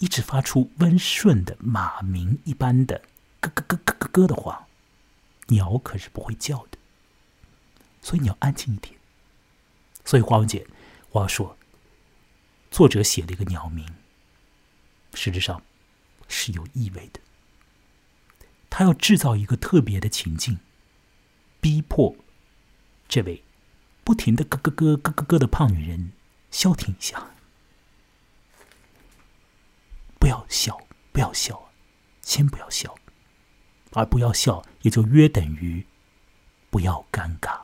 一直发出温顺的马鸣一般的咯咯咯咯咯咯的话，鸟可是不会叫的。所以你要安静一点。所以花文姐，我要说，作者写了一个鸟鸣，实质上是有意味的。他要制造一个特别的情境，逼迫这位不停的咯咯咯咯咯咯的胖女人消停一下。不要笑，不要笑，先不要笑，而不要笑也就约等于不要尴尬，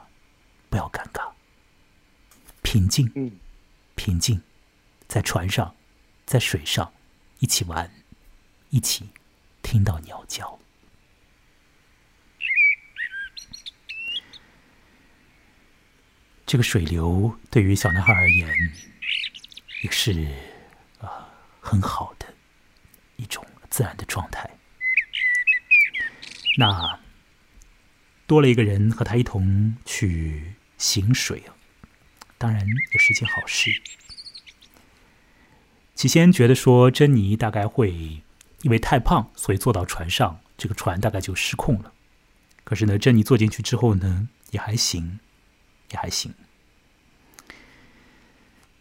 不要尴尬，平静，嗯，平静，在船上，在水上，一起玩，一起听到鸟叫，这个水流对于小男孩而言也是啊很好的。一种自然的状态。那多了一个人和他一同去行水啊，当然也是一件好事。起先觉得说珍妮大概会因为太胖，所以坐到船上，这个船大概就失控了。可是呢，珍妮坐进去之后呢，也还行，也还行。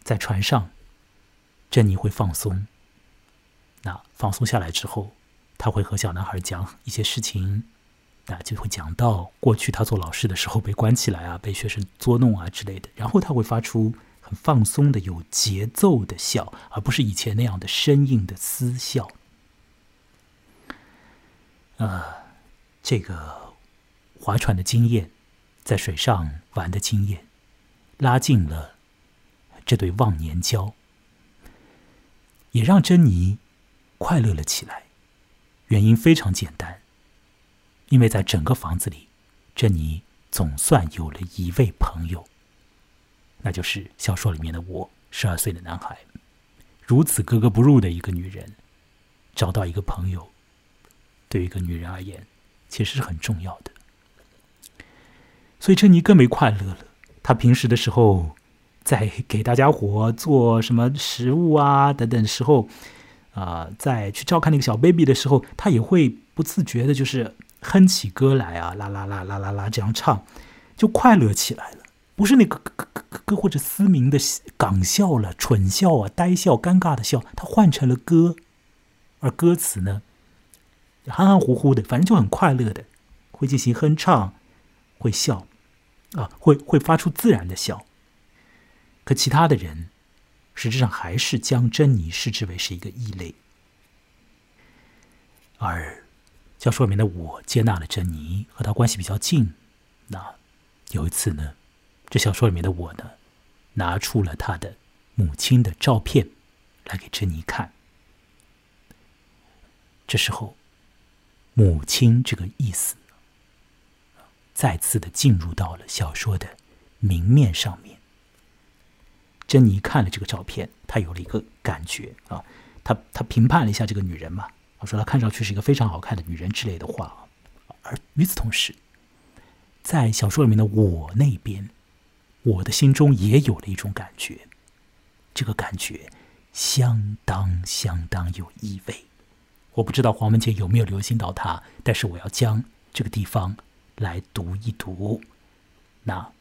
在船上，珍妮会放松。那放松下来之后，他会和小男孩讲一些事情，那就会讲到过去他做老师的时候被关起来啊，被学生捉弄啊之类的。然后他会发出很放松的、有节奏的笑，而不是以前那样的生硬的嘶笑。呃，这个划船的经验，在水上玩的经验，拉近了这对忘年交，也让珍妮快乐了起来。原因非常简单。因为在整个房子里，珍妮总算有了一位朋友，那就是小说里面的我，十二岁的男孩。如此格格不入的一个女人，找到一个朋友，对于一个女人而言，其实是很重要的。所以珍妮更为快乐了。她平时的时候，在给大家伙做什么食物啊等等时候，啊，在去照看那个小 baby 的时候，她也会不自觉的，就是。哼起歌来啊，啦啦啦啦啦啦，这样唱，就快乐起来了。不是那个咯咯咯咯或者嘶鸣的港笑了，蠢笑啊，呆笑，尴尬的笑，他换成了歌，而歌词呢，含含糊糊的，反正就很快乐的，会进行哼唱，会笑，啊，会会发出自然的笑。可其他的人，实质上还是将珍妮视之为是一个异类，而。小说里面的我接纳了珍妮，和她关系比较近。那有一次呢，这小说里面的我呢，拿出了他的母亲的照片来给珍妮看。这时候，母亲这个意思再次的进入到了小说的明面上面。珍妮看了这个照片，她有了一个感觉啊，她她评判了一下这个女人嘛。我说她看上去是一个非常好看的女人之类的话，而与此同时，在小说里面的我那边，我的心中也有了一种感觉，这个感觉相当相当有意味。我不知道黄文杰有没有留心到它，但是我要将这个地方来读一读。那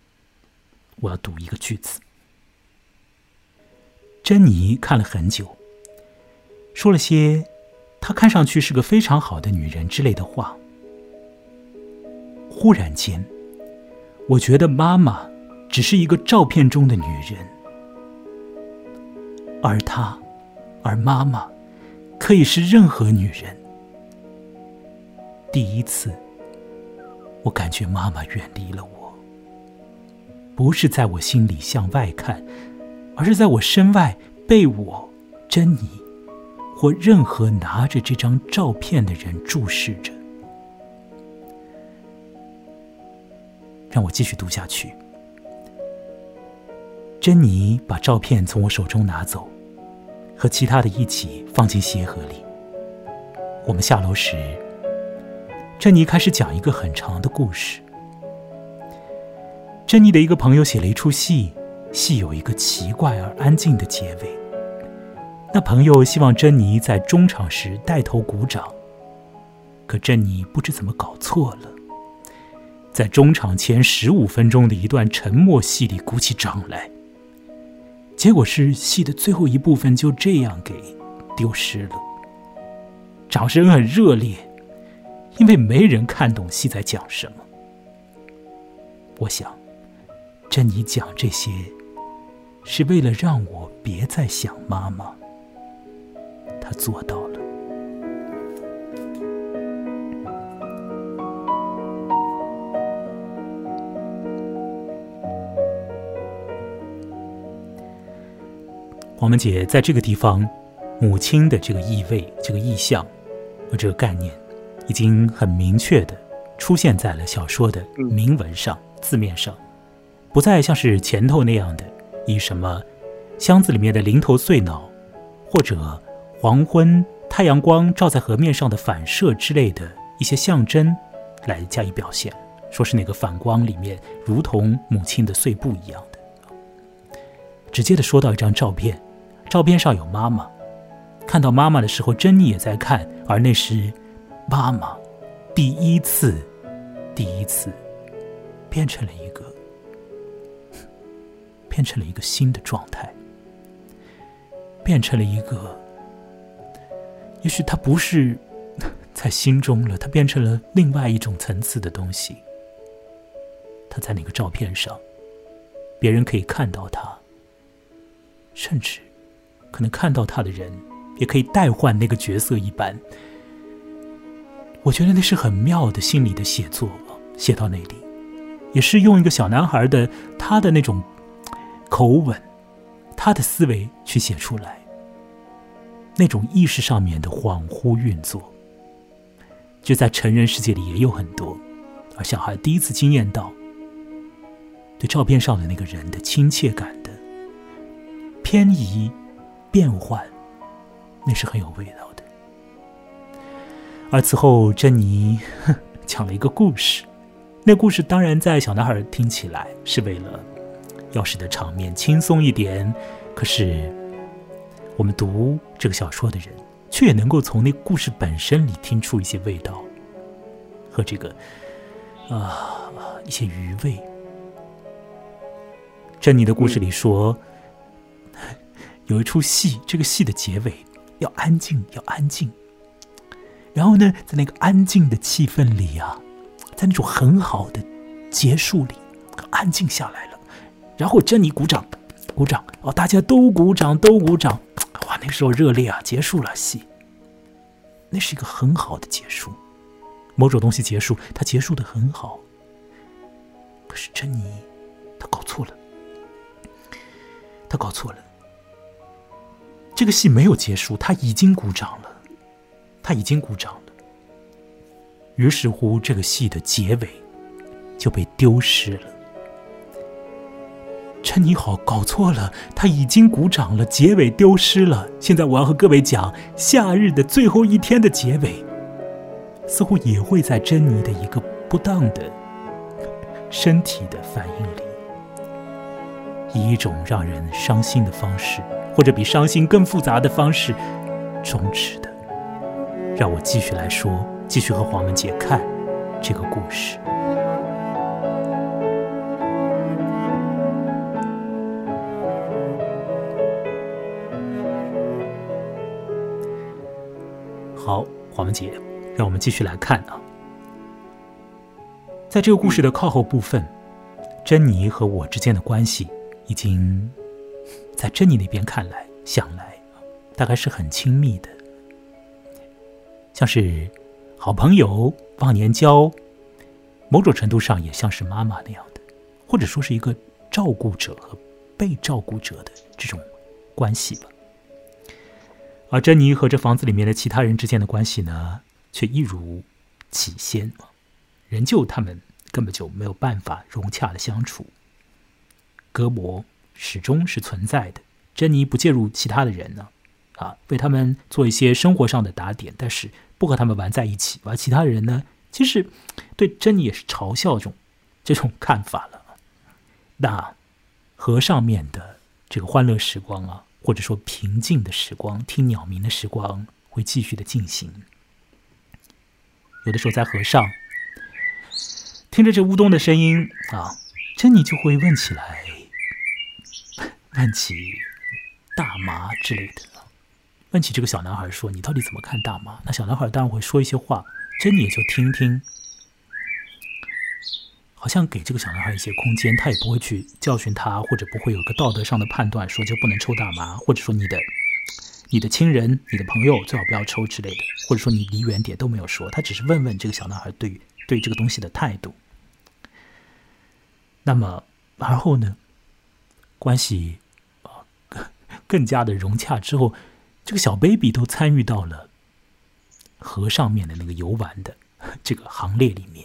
我要读一个句子。珍妮看了很久，说了些。她看上去是个非常好的女人之类的话。忽然间，我觉得妈妈只是一个照片中的女人，而她，而妈妈，可以是任何女人。第一次，我感觉妈妈远离了我，不是在我心里向外看，而是在我身外被我珍妮。或任何拿着这张照片的人注视着，让我继续读下去。珍妮把照片从我手中拿走，和其他的一起放进鞋盒里。我们下楼时，珍妮开始讲一个很长的故事。珍妮的一个朋友写了一出戏，戏有一个奇怪而安静的结尾。那朋友希望珍妮在中场时带头鼓掌，可珍妮不知怎么搞错了，在中场前十五分钟的一段沉默戏里鼓起掌来，结果是戏的最后一部分就这样给丢失了。掌声很热烈，因为没人看懂戏在讲什么。我想，珍妮讲这些是为了让我别再想妈妈。他做到了。黄门姐在这个地方，母亲的这个意味、这个意象和这个概念，已经很明确的出现在了小说的铭文上、字面上，不再像是前头那样的以什么箱子里面的零头碎脑，或者。黄昏，太阳光照在河面上的反射之类的一些象征，来加以表现，说是那个反光里面如同母亲的碎布一样的。直接的说到一张照片，照片上有妈妈，看到妈妈的时候，珍妮也在看，而那时，妈妈第一次，第一次变成了一个，变成了一个新的状态，变成了一个。也许他不是在心中了，它变成了另外一种层次的东西。它在那个照片上，别人可以看到它，甚至可能看到他的人也可以代换那个角色一般。我觉得那是很妙的心理的写作，写到那里，也是用一个小男孩的他的那种口吻，他的思维去写出来，那种意识上面的恍惚运作，就在成人世界里也有很多，而小孩第一次惊艳到对照片上的那个人的亲切感的偏移变换，那是很有味道的。而此后，珍妮讲了一个故事。那故事当然在小男孩听起来是为了要使得场面轻松一点，可是我们读这个小说的人，却也能够从那故事本身里听出一些味道和这个啊一些余味。珍妮的故事里说，有一出戏，这个戏的结尾要安静，要安静。然后呢，在那个安静的气氛里啊，在那种很好的结束里，安静下来。然后珍妮鼓掌，鼓掌哦，大家都鼓掌，都鼓掌。哇，那时候热烈啊！结束了戏，那是一个很好的结束。某种东西结束，它结束的很好。可是珍妮，她搞错了，她搞错了。这个戏没有结束，他已经鼓掌了。他已经鼓掌了，于是乎，这个戏的结尾就被丢失了。珍妮好，搞错了，他已经鼓掌了，结尾丢失了。现在我要和各位讲，夏日的最后一天的结尾，似乎也会在珍妮的一个不当的身体的反应里，以一种让人伤心的方式，或者比伤心更复杂的方式终止的。让我继续来说，继续和黄文杰看这个故事。好，黄文杰，让我们继续来看啊。在这个故事的靠后部分，珍妮和我之间的关系，已经在珍妮那边看来，想来大概是很亲密的。像是好朋友、忘年交，某种程度上也像是妈妈那样的，或者说是一个照顾者和被照顾者的这种关系吧。而珍妮和这房子里面的其他人之间的关系呢，却一如起先，仍旧他们根本就没有办法融洽的相处，隔膜始终是存在的。珍妮不介入其他的人呢，啊，为他们做一些生活上的打点，但是。不和他们玩在一起，而其他人呢，其实对珍妮也是嘲笑这种这种看法了。那河上面的这个欢乐时光啊，或者说平静的时光，听鸟鸣的时光，会继续的进行。有的时候在河上听着这乌冬的声音啊，珍妮就会问起来，问起大麻之类的。问起这个小男孩说：“你到底怎么看大麻？”那小男孩当然会说一些话，珍妮也就听听，好像给这个小男孩一些空间，他也不会去教训他，或者不会有个道德上的判断，说就不能抽大麻，或者说你的、你的亲人、你的朋友最好不要抽之类的，或者说你离远点都没有说，他只是问问这个小男孩对对这个东西的态度。那么而后呢，关系啊更加的融洽之后。这个小 baby 都参与到了河上面的那个游玩的这个行列里面。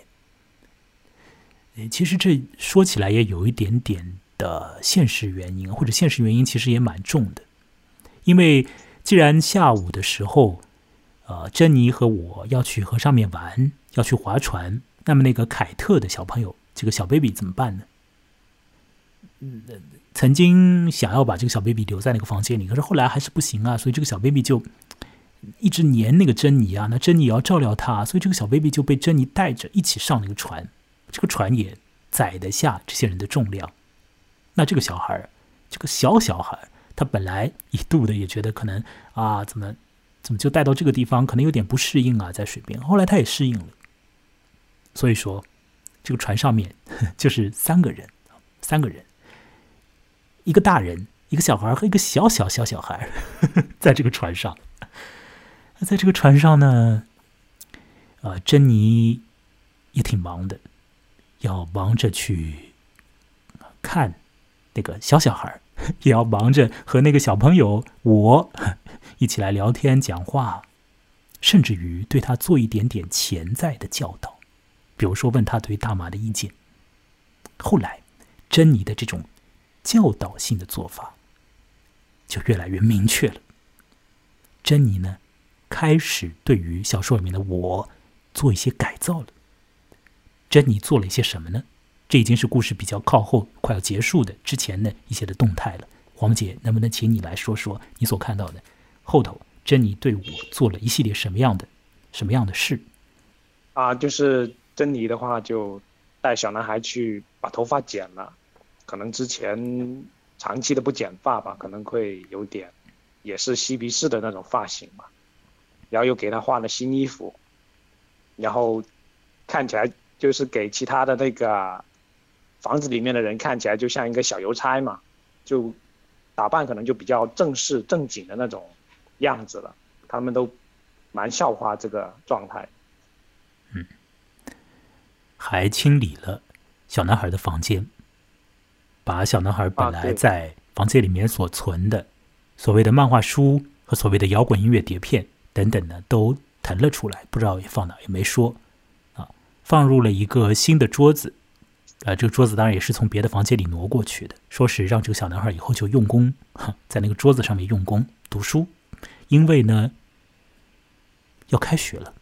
其实这说起来也有一点点的现实原因，或者现实原因其实也蛮重的。因为既然下午的时候，呃，珍妮和我要去河上面玩，要去划船，那么那个凯特的小朋友，这个小 baby 怎么办呢？嗯。曾经想要把这个小 baby 留在那个房间里，可是后来还是不行啊，所以这个小 baby 就一直黏那个珍妮啊，那珍妮也要照料他，所以这个小 baby 就被珍妮带着一起上那个船，这个船也载得下这些人的重量。那这个小孩儿，这个小小孩，他本来一度的也觉得可能啊，怎么怎么就带到这个地方？可能有点不适应啊，在水边。后来他也适应了，所以说这个船上面 就是三个人，三个人，一个大人，一个小孩和一个小小小小孩，在这个船上。那在这个船上呢，啊，珍妮也挺忙的，要忙着去看那个小小孩，也要忙着和那个小朋友我。一起来聊天、讲话，甚至于对他做一点点潜在的教导，比如说问他对大麻的意见。后来，珍妮的这种教导性的做法就越来越明确了。珍妮呢，开始对于小说里面的我做一些改造了。珍妮做了一些什么呢？这已经是故事比较靠后、快要结束的之前的一些的动态了。黄姐，能不能请你来说说你所看到的？后头，珍妮对我做了一系列什么样的、什么样的事？啊，就是珍妮的话，就带小男孩去把头发剪了，可能之前长期的不剪发吧，可能会有点，也是嬉皮士的那种发型嘛。然后又给他换了新衣服，然后看起来就是给其他的那个房子里面的人看起来就像一个小邮差嘛，就打扮可能就比较正式正经的那种。样子了，他们都蛮笑话这个状态。嗯，还清理了小男孩的房间，把小男孩本来在房间里面所存的所谓的漫画书和所谓的摇滚音乐碟片等等呢都腾了出来，不知道也放哪，也没说啊，放入了一个新的桌子。啊，这个桌子当然也是从别的房间里挪过去的，说是让这个小男孩以后就用功，在那个桌子上面用功读书。因为呢，要开学了。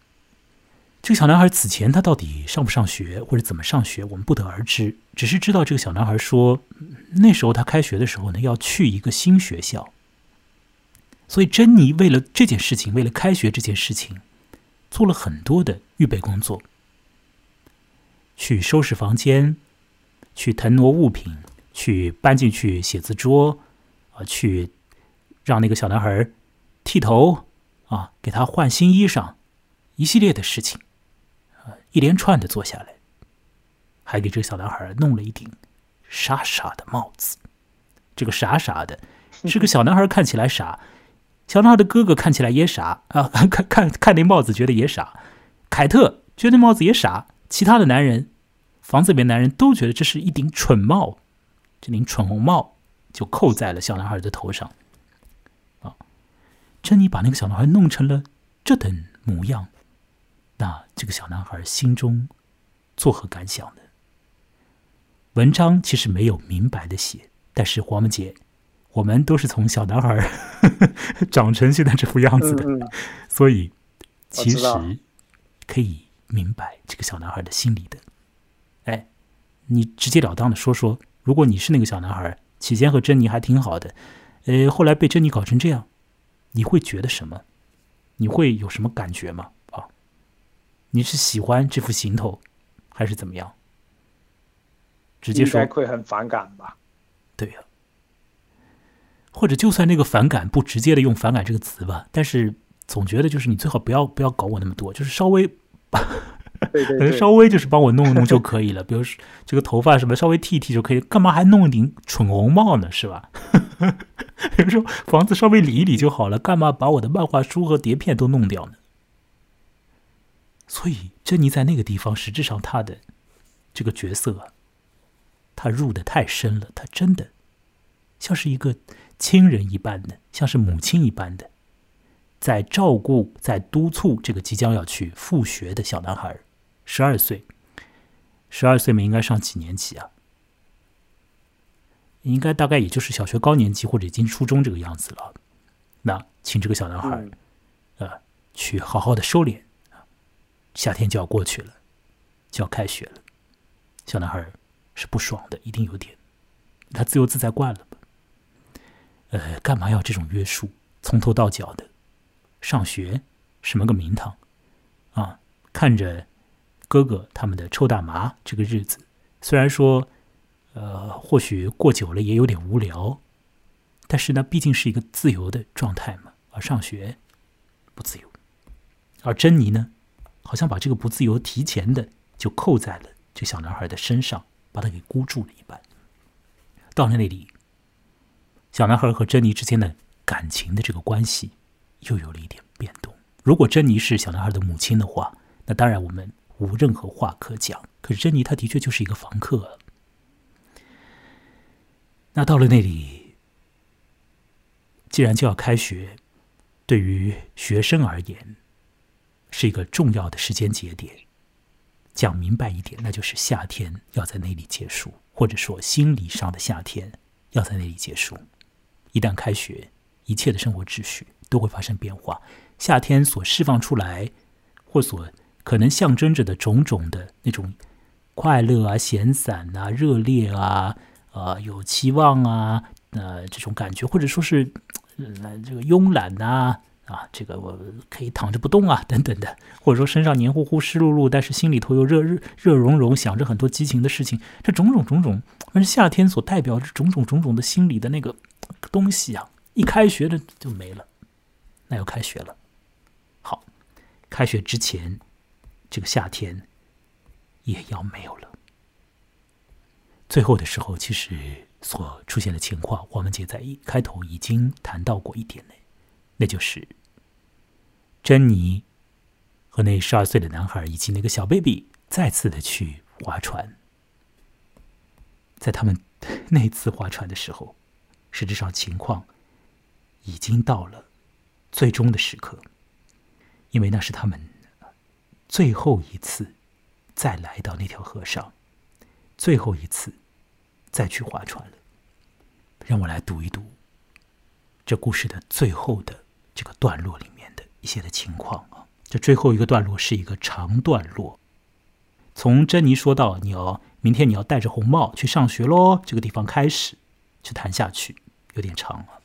这个小男孩此前他到底上不上学或者怎么上学，我们不得而知。只是知道这个小男孩说，那时候他开学的时候呢，要去一个新学校。所以珍妮为了这件事情，为了开学这件事情，做了很多的预备工作，去收拾房间，去腾挪物品，去搬进去写字桌，啊，去让那个小男孩。剃头，啊，给他换新衣裳，一系列的事情，啊，一连串的做下来，还给这个小男孩弄了一顶傻傻的帽子。这个傻傻的，这个小男孩看起来傻，小男孩的哥哥看起来也傻啊，看看看那帽子觉得也傻，凯特觉得那帽子也傻，其他的男人，房子里面男人都觉得这是一顶蠢帽，这顶蠢红帽就扣在了小男孩的头上。啊珍妮把那个小男孩弄成了这等模样，那这个小男孩心中作何感想呢？文章其实没有明白的写，但是黄文杰，我们都是从小男孩 长成现在这副样子的，所以其实可以明白这个小男孩的心理的。哎，你直截了当的说说，如果你是那个小男孩，起先和珍妮还挺好的，呃，后来被珍妮搞成这样。你会觉得什么？你会有什么感觉吗？啊，你是喜欢这副行头，还是怎么样？直接说会很反感吧？对呀，或者就算那个反感不直接的用反感这个词吧，但是总觉得就是你最好不要不要搞我那么多，就是稍微 把。可能稍微就是帮我弄一弄就可以了，比如说这个头发什么稍微剃剃就可以，干嘛还弄一顶蠢红帽呢？是吧？比如说房子稍微理一理就好了，干嘛把我的漫画书和碟片都弄掉呢？所以珍妮在那个地方，实质上她的这个角色，她入的太深了，她真的像是一个亲人一般的，像是母亲一般的，在照顾、在督促这个即将要去复学的小男孩。十二岁，十二岁嘛，应该上几年级啊？应该大概也就是小学高年级或者已经初中这个样子了。那请这个小男孩，呃，去好好的收敛夏天就要过去了，就要开学了。小男孩是不爽的，一定有点。他自由自在惯了吧？呃，干嘛要这种约束？从头到脚的上学，什么个名堂啊？看着。哥哥他们的抽大麻这个日子，虽然说，呃，或许过久了也有点无聊，但是呢，毕竟是一个自由的状态嘛。而上学，不自由。而珍妮呢，好像把这个不自由提前的就扣在了这小男孩的身上，把他给箍住了一般。到了那里，小男孩和珍妮之间的感情的这个关系又有了一点变动。如果珍妮是小男孩的母亲的话，那当然我们无任何话可讲。可是珍妮她的确就是一个房客。那到了那里，既然就要开学，对于学生而言是一个重要的时间节点。讲明白一点，那就是夏天要在那里结束，或者说心理上的夏天要在那里结束。一旦开学，一切的生活秩序都会发生变化。夏天所释放出来，或所可能象征着的种种的那种快乐啊、闲散啊、热烈啊。啊，有期望啊，呃，这种感觉，或者说是，这个慵懒呐，啊，这个我可以躺着不动啊，等等的，或者说身上黏糊糊、湿漉漉，但是心里头又热热热融融，想着很多激情的事情，这种种种种，而夏天所代表着种种种种的心理的那个东西啊，一开学的就没了，那要开学了，好，开学之前，这个夏天也要没有了。最后的时候，其实所出现的情况，黄文杰在一开头已经谈到过一点呢，那就是珍妮和那十二岁的男孩以及那个小 baby 再次的去划船。在他们 那次划船的时候，实质上情况已经到了最终的时刻，因为那是他们最后一次再来到那条河上，最后一次。再去划船了，让我来读一读这故事的最后的这个段落里面的一些的情况啊。这最后一个段落是一个长段落，从珍妮说到你要明天你要戴着红帽去上学喽这个地方开始，去谈下去有点长了。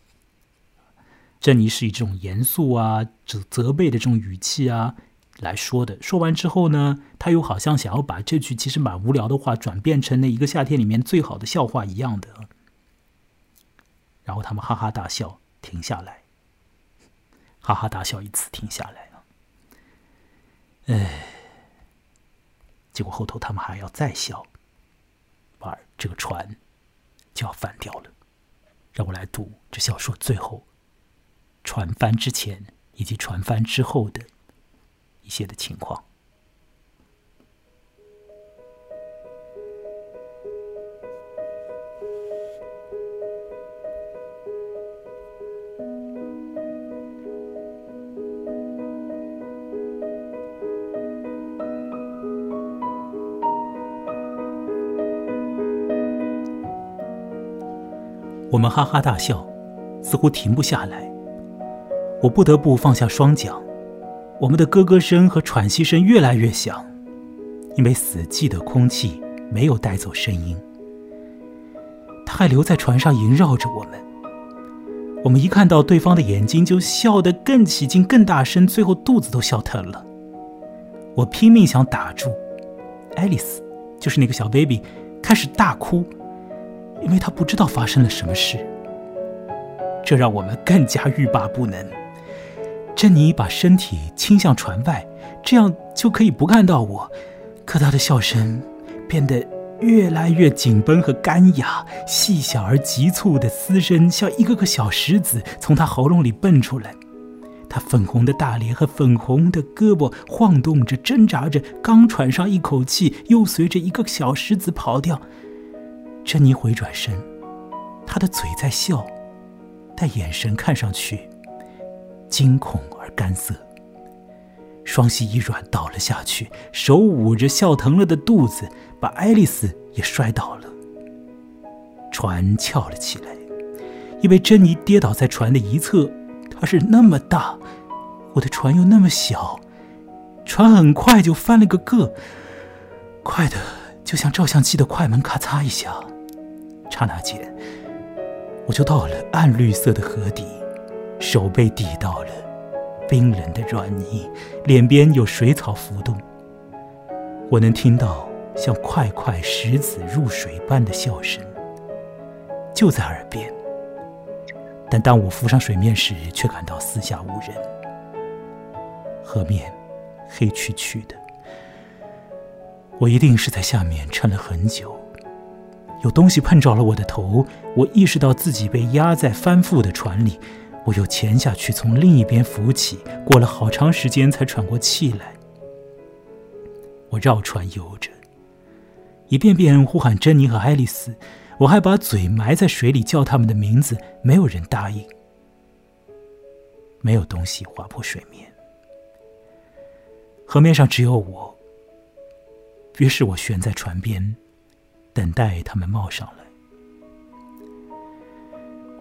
珍妮是以这种严肃啊、责责备的这种语气啊。来说的，说完之后呢，他又好像想要把这句其实蛮无聊的话转变成那一个夏天里面最好的笑话一样的，然后他们哈哈大笑，停下来，哈哈大笑一次，停下来啊，哎，结果后头他们还要再笑，把这个船就要翻掉了，让我来读这小说最后船翻之前以及船翻之后的。一些的情况。我们哈哈大笑，似乎停不下来。我不得不放下双桨。我们的咯咯声和喘息声越来越响，因为死寂的空气没有带走声音，它还留在船上萦绕着我们。我们一看到对方的眼睛，就笑得更起劲、更大声，最后肚子都笑疼了。我拼命想打住，爱丽丝，就是那个小 baby，开始大哭，因为她不知道发生了什么事。这让我们更加欲罢不能。珍妮把身体倾向船外，这样就可以不看到我。可她的笑声变得越来越紧绷和干哑，细小而急促的嘶声像一个个小石子从她喉咙里蹦出来。她粉红的大脸和粉红的胳膊晃动着、挣扎着，刚喘上一口气，又随着一个小石子跑掉。珍妮回转身，她的嘴在笑，但眼神看上去……惊恐而干涩，双膝一软倒了下去，手捂着笑疼了的肚子，把爱丽丝也摔倒了。船翘了起来，因为珍妮跌倒在船的一侧，它是那么大，我的船又那么小，船很快就翻了个个，快的就像照相机的快门，咔嚓一下，刹那间我就到了暗绿色的河底。手被抵到了冰冷的软泥，脸边有水草浮动。我能听到像块块石子入水般的笑声，就在耳边。但当我浮上水面时，却感到四下无人。河面黑黢黢的，我一定是在下面撑了很久。有东西碰着了我的头，我意识到自己被压在翻覆的船里，我又潜下去，从另一边浮起，过了好长时间才喘过气来。我绕船游着，一遍遍呼喊珍妮和爱丽丝，我还把嘴埋在水里叫他们的名字，没有人答应。没有东西划破水面，河面上只有我。于是我悬在船边，等待他们冒上来。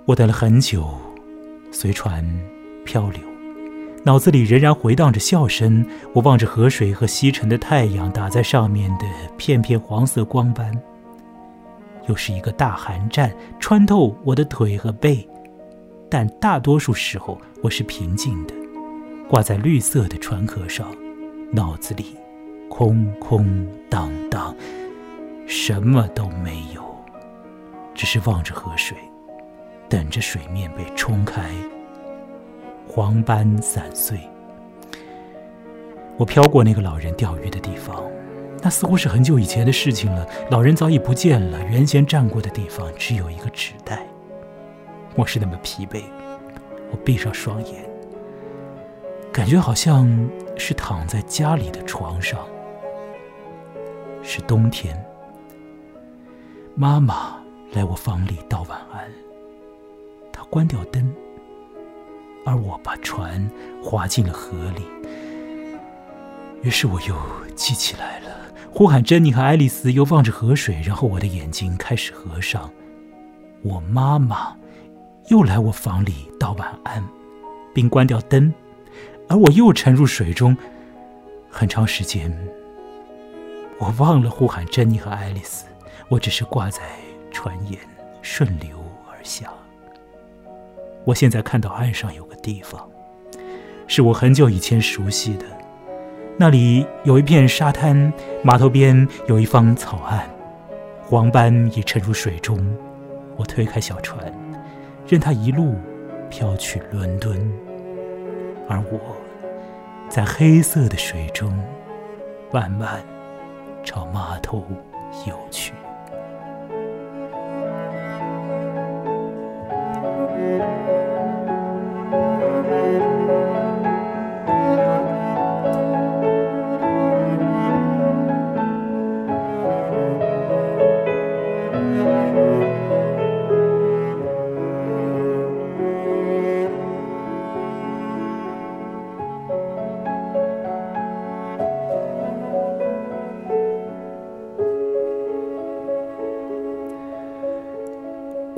我等了很久，随船漂流，脑子里仍然回荡着笑声。我望着河水和西沉的太阳打在上面的片片黄色光斑。又是一个大寒战，穿透我的腿和背。但大多数时候，我是平静的，挂在绿色的船壳上，脑子里空空荡荡，什么都没有，只是望着河水，等着水面被冲开，黄斑散碎。我飘过那个老人钓鱼的地方，那似乎是很久以前的事情了。老人早已不见了，原先站过的地方只有一个纸袋。我是那么疲惫，我闭上双眼，感觉好像是躺在家里的床上。是冬天，妈妈来我房里道晚安，关掉灯，而我把船划进了河里。于是我又记起来了，呼喊珍妮和爱丽丝，又望着河水，然后我的眼睛开始合上。我妈妈。又来我房里道晚安，并关掉灯，而我又沉入水中。很长时间，我忘了呼喊珍妮和爱丽丝，我只是挂在船沿顺流而下。我现在看到岸上有个地方，是我很久以前熟悉的，那里有一片沙滩，码头边有一方草岸，黄斑已沉入水中。我推开小船。任它一路飘去伦敦，而我在黑色的水中慢慢朝码头游去。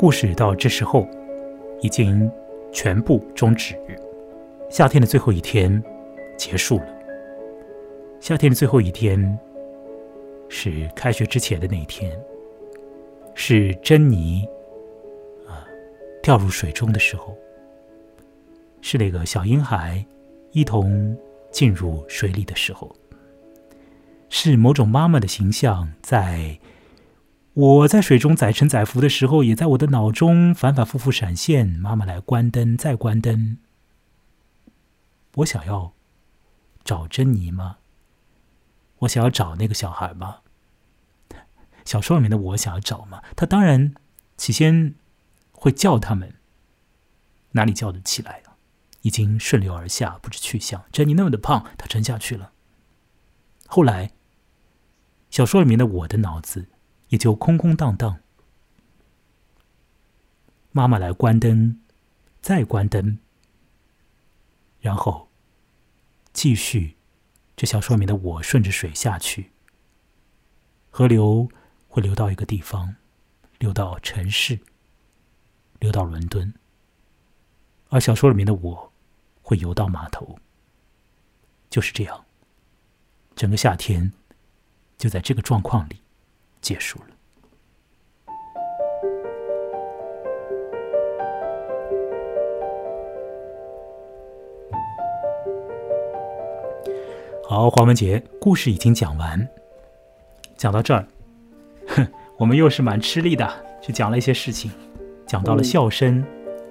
故事到这时候已经全部终止，夏天的最后一天结束了。夏天的最后一天是开学之前的那一天，是珍妮啊掉入水中的时候，是那个小婴孩一同进入水里的时候，是某种妈妈的形象在。我在水中载沉载浮的时候，也在我的脑中反反复复闪现。妈妈来关灯，再关灯。我想要找珍妮吗？我想要找那个小孩吗？小说里面的我想要找吗？他当然起先会叫他们，哪里叫得起来啊？已经顺流而下，不知去向。珍妮那么的胖，她沉下去了。后来，小说里面的我的脑子。也就空空荡荡。妈妈来关灯，再关灯，然后继续。这小说里的我顺着水下去，河流会流到一个地方，流到城市，流到伦敦。而小说里面的我会游到码头。就是这样，整个夏天就在这个状况里。结束了。好，黄文杰，故事已经讲完。讲到这儿，哼，我们又是蛮吃力的，去讲了一些事情，讲到了笑声，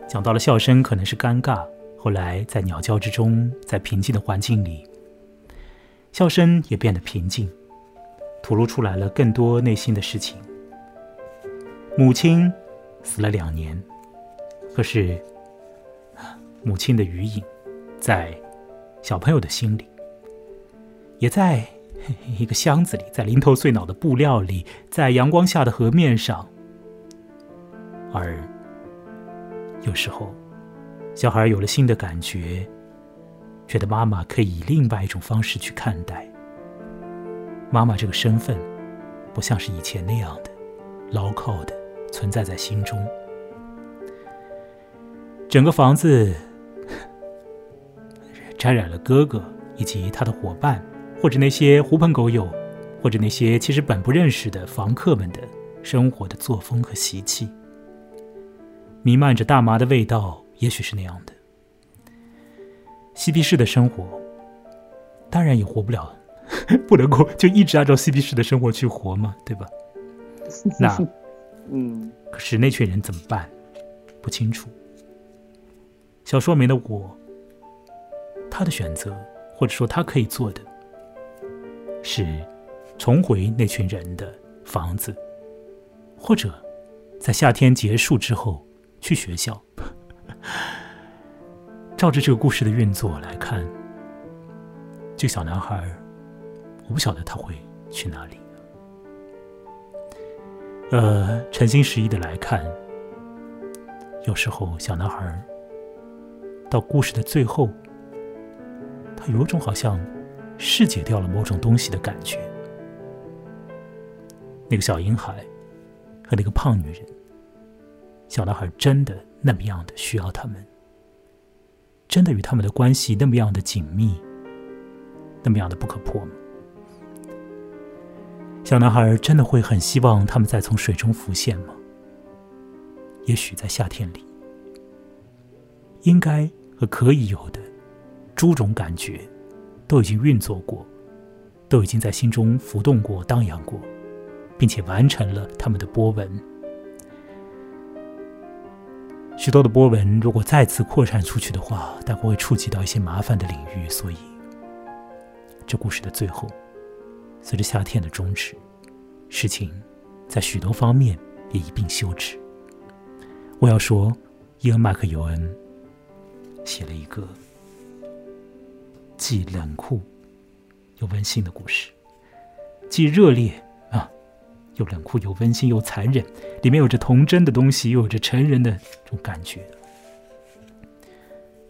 讲到了笑声可能是尴尬，后来在鸟叫之中，在平静的环境里，笑声也变得平静，吐露出来了更多内心的事情。母亲死了两年，可是母亲的余影，在小朋友的心里，也在 一个箱子里，在零头碎脑的布料里，在阳光下的河面上，而有时候。小孩有了新的感觉，觉得妈妈可以以另外一种方式去看待。妈妈这个身份，不像是以前那样的牢靠的存在在心中。整个房子 沾染了哥哥以及他的伙伴，或者那些狐朋狗友，或者那些其实本不认识的房客们的生活的作风和习气，弥漫着大麻的味道。也许是那样的，嬉皮士的生活，当然也活不了，不能够就一直按照嬉皮士的生活去活嘛，对吧？那，嗯，可是那群人怎么办？不清楚。小说里的我，他的选择，或者说他可以做的，是重回那群人的房子，或者在夏天结束之后去学校。照着这个故事的运作来看，这个小男孩，我不晓得他会去哪里。呃，诚心实意的来看，有时候小男孩到故事的最后，他有种好像释解掉了某种东西的感觉。那个小婴孩和那个胖女人，小男孩真的。那么样的需要他们，真的与他们的关系那么样的紧密，那么样的不可破吗？小男孩真的会很希望他们再从水中浮现吗？也许在夏天里，应该和可以有的诸种感觉，都已经运作过，都已经在心中浮动过、荡漾过，并且完成了他们的波纹。许多的波纹，如果再次扩散出去的话，大概会触及到一些麻烦的领域。所以，这故事的最后，随着夏天的终止，事情在许多方面也一并休止。我要说，伊恩·麦克尤恩写了一个既冷酷又温馨的故事，既热烈啊。又冷酷又温馨又残忍，里面有着童真的东西，又有着成人的这种感觉，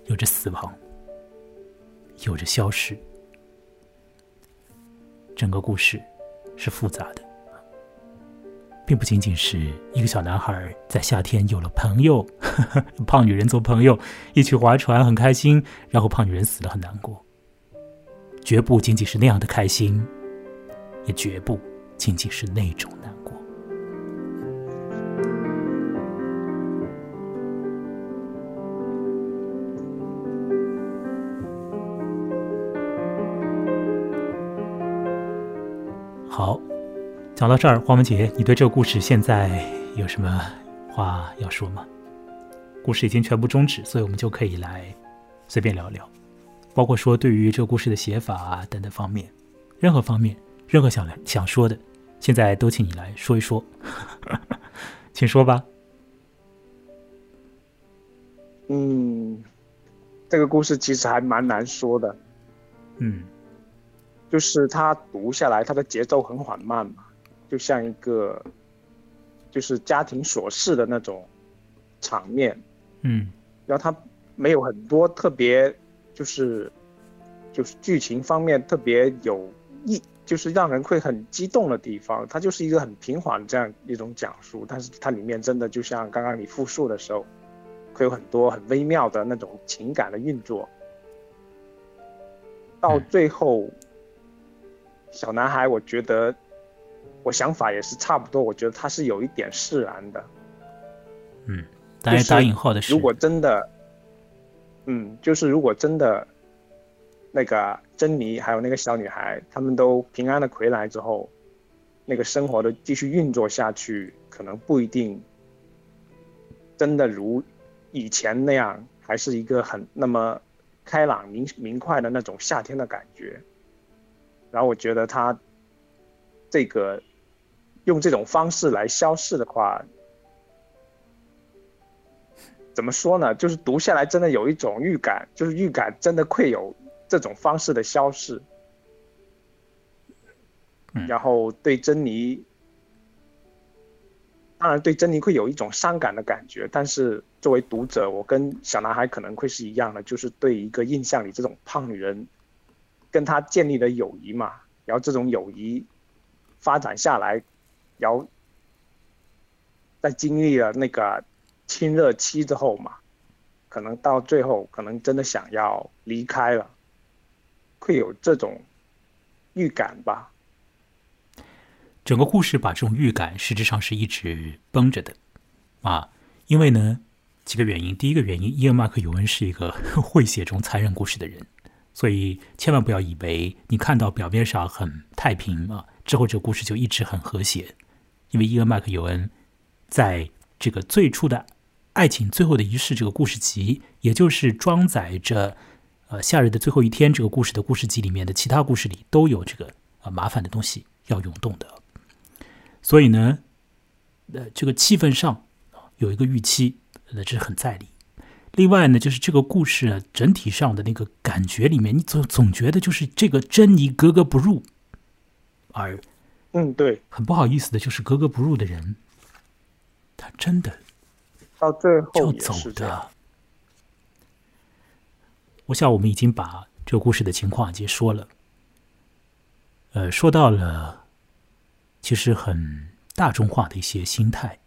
有着死亡，有着消失。整个故事是复杂的，并不仅仅是一个小男孩在夏天有了朋友，胖女人做朋友，一起划船很开心，然后胖女人死了很难过。绝不仅仅是那样的开心，也绝不。仅仅是那种难讲到这儿，黄文杰，你对这个故事现在有什么话要说吗？故事已经全部终止，所以我们就可以来随便聊聊，包括说对于这个故事的写法啊等等方面，任何方面。任何想来想说的，现在都请你来说一说，请说吧。嗯，这个故事其实还蛮难说的。嗯，就是他读下来，他的节奏很缓慢嘛，就像一个就是家庭琐事的那种场面。嗯，然后它没有很多特别，就是就是剧情方面特别有意。就是让人会很激动的地方，它就是一个很平缓这样一种讲述，但是它里面真的就像刚刚你复述的时候，会有很多很微妙的那种情感的运作。到最后，小男孩，我觉得我想法也是差不多，我觉得他是有一点释然的。嗯，当然打引号的是，如果真的，嗯，就是如果真的。那个珍妮还有那个小女孩，他们都平安的回来之后，那个生活的继续运作下去，可能不一定真的如以前那样还是一个很那么开朗明明快的那种夏天的感觉。然后我觉得他这个用这种方式来消逝的话，怎么说呢？就是读下来真的有一种预感，就是预感真的会有这种方式的消逝。然后对珍妮，当然对珍妮会有一种伤感的感觉，但是作为读者，我跟小男孩可能会是一样的，就是对一个印象里这种胖女人，跟他建立的友谊嘛，然后这种友谊发展下来，然后在经历了那个亲热期之后嘛，可能到最后可能真的想要离开了，会有这种预感吧。整个故事把这种预感实质上是一直绷着的，啊，因为呢几个原因。第一个原因，伊恩·马克·尤恩是一个 会写这种残忍故事的人，所以千万不要以为你看到表面上很太平啊，之后这个故事就一直很和谐。因为伊恩·麦克·尤恩在这个最初的《爱情最后的仪式》这个故事集，也就是装载着呃夏日的最后一天这个故事的故事集里面的其他故事里，都有这个呃麻烦的东西要涌动的。所以呢，呃，这个气氛上有一个预期，那这是很在理。另外呢，就是这个故事，整体上的那个感觉里面，你总总觉得就是这个珍妮格格不入，而，嗯，对，很不好意思的，就是格格不入的人，他真的到最后要走的。我想我们已经把这个故事的情况已经说了，呃，说到了。其实很大众化的一些心态，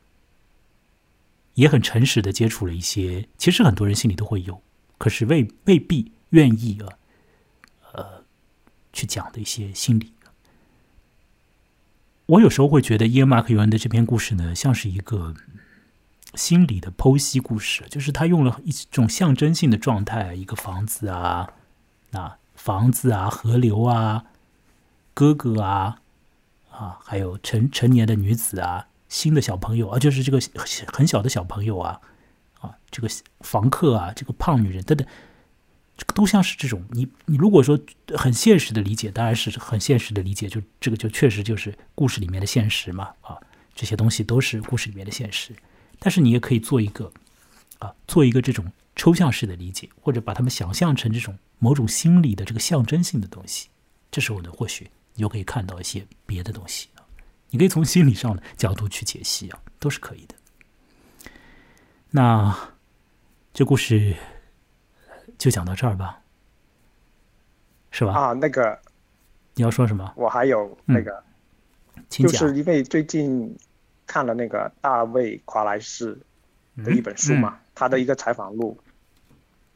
也很诚实的接触了一些，其实很多人心里都会有，可是未未必愿意啊，呃，去讲的一些心理。我有时候会觉得伊恩·马克·尤恩的这篇故事呢，像是一个心理的剖析故事，就是他用了一种象征性的状态，一个房子啊，那房子啊，河流啊，哥哥啊。啊，还有成成年的女子啊，新的小朋友啊，就是这个很小的小朋友啊，啊，这个房客啊，这个胖女人等等，这个都像是这种。你你如果说很现实的理解，当然是很现实的理解，就这个就确实就是故事里面的现实嘛。啊，这些东西都是故事里面的现实。但是你也可以做一个啊，做一个这种抽象式的理解，或者把它们想象成这种某种心理的这个象征性的东西。这时候呢，或许。你就可以看到一些别的东西啊，你可以从心理上的角度去解析啊，都是可以的。那这故事就讲到这儿吧，是吧？啊，那个你要说什么？我还有那个，就是因为最近看了那个大卫·夸莱士的一本书嘛，他的一个采访录，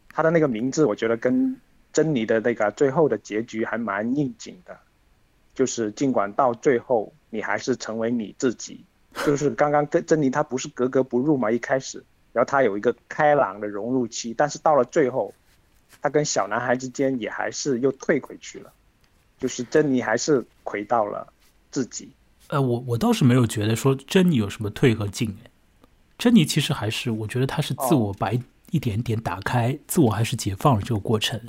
他的那个名字我觉得跟珍妮的那个最后的结局还蛮应景的。就是尽管到最后你还是成为你自己，就是刚刚跟珍妮她不是格格不入嘛一开始，然后她有一个开朗的融入期，但是到了最后，她跟小男孩之间也还是又退回去了，就是珍妮还是回到了自己。呃，我我倒是没有觉得说珍妮有什么退和进哎，珍妮其实还是我觉得她是自我白一点点打开，自我还是解放了这个过程，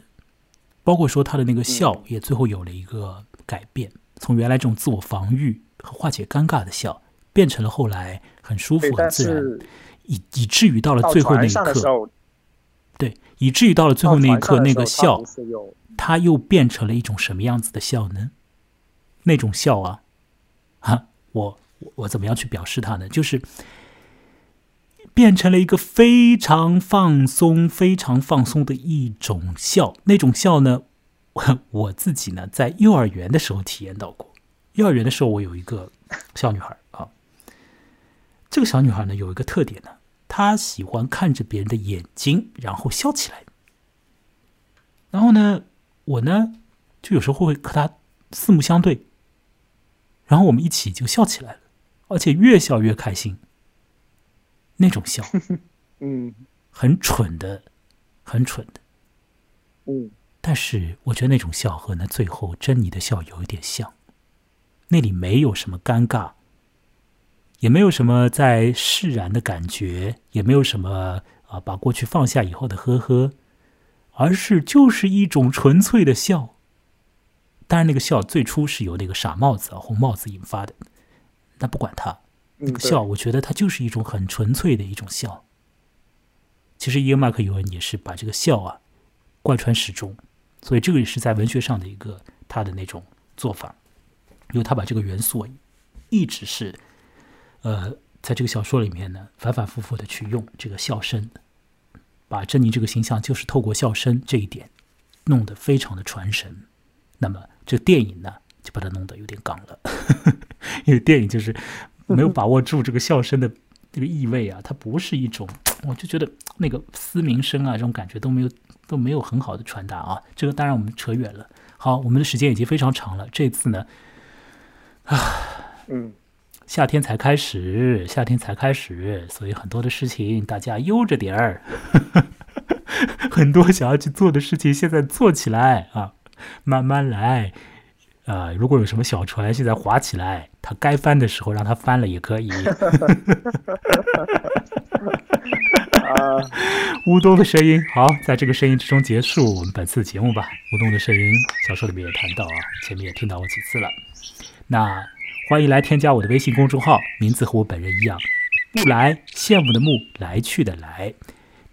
包括说她的那个笑也最后有了一个。改变，从原来这种自我防御和化解尴尬的笑，变成了后来很舒服、很自然，以以至于到了最后那一刻，对，以至于到了最后那一刻，那个笑，它又变成了一种什么样子的笑呢？那种笑啊，啊，我我怎么样去表示它呢？就是变成了一个非常放松、非常放松的一种笑，那种笑呢？我 我自己呢，在幼儿园的时候体验到过。幼儿园的时候，我有一个小女孩啊。这个小女孩呢，有一个特点呢，她喜欢看着别人的眼睛，然后笑起来。然后呢，我呢，就有时候会和他四目相对，然后我们一起就笑起来了，而且越笑越开心。那种笑，嗯，很蠢的，很蠢的，嗯。但是我觉得那种笑和那最后珍妮的笑有一点像，那里没有什么尴尬，也没有什么在释然的感觉，也没有什么啊，把过去放下以后的呵呵，而是就是一种纯粹的笑。当然，那个笑最初是由那个傻帽子啊、红帽子引发的。那不管他，那个笑，我觉得它就是一种很纯粹的一种笑。其实伊恩·麦克尤恩也是把这个笑啊贯穿始终，所以这个也是在文学上的一个他的那种做法，因为他把这个元素一直是呃在这个小说里面呢反反复复的去用这个笑声，把珍妮这个形象就是透过笑声这一点弄得非常的传神。那么这电影呢就把它弄得有点杠了，因为电影就是没有把握住这个笑声的这个意味啊，它不是一种。我就觉得那个嘶鸣声啊，这种感觉都没有都没有很好的传达啊。这个当然我们扯远了。好，我们的时间已经非常长了。这次呢，啊，嗯，夏天才开始，夏天才开始，所以很多的事情大家悠着点儿。很多想要去做的事情，现在做起来啊，慢慢来。啊，如果有什么小船现在划起来，它该翻的时候让它翻了也可以。啊，乌冬的声音，好，在这个声音之中结束我们本次的节目吧。乌冬的声音，小说里面也谈到啊，前面也听到过几次了。那欢迎来添加我的微信公众号，名字和我本人一样，木来，羡慕的慕，来去的来。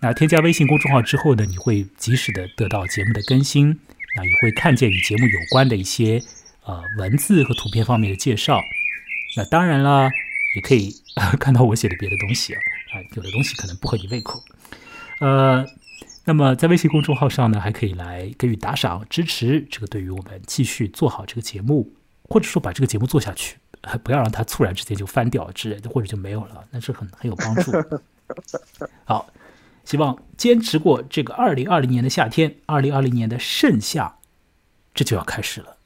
那添加微信公众号之后呢，你会及时的得到节目的更新，那也会看见与节目有关的一些呃文字和图片方面的介绍。那当然了，也可以看到我写的别的东西啊。啊，有的东西可能不合你胃口，呃，那么在微信公众号上呢，还可以来给予打赏支持，这个对于我们继续做好这个节目，或者说把这个节目做下去，不要让它突然之间就翻掉之类的，或者就没有了，那是很很有帮助。好，希望坚持过这个二零二零年的夏天，二零二零年的盛夏，这就要开始了。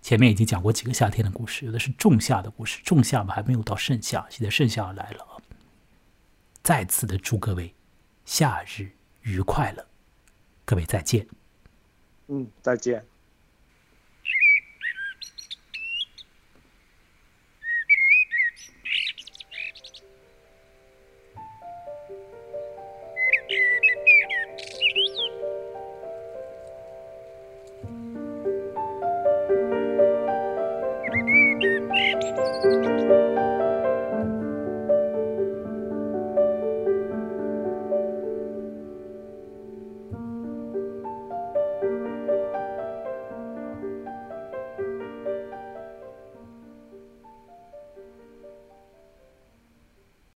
前面已经讲过几个夏天的故事，有的是仲夏的故事，仲夏嘛还没有到盛夏，现在盛夏来了。再次的祝各位夏日愉快了，各位再见。嗯，再见。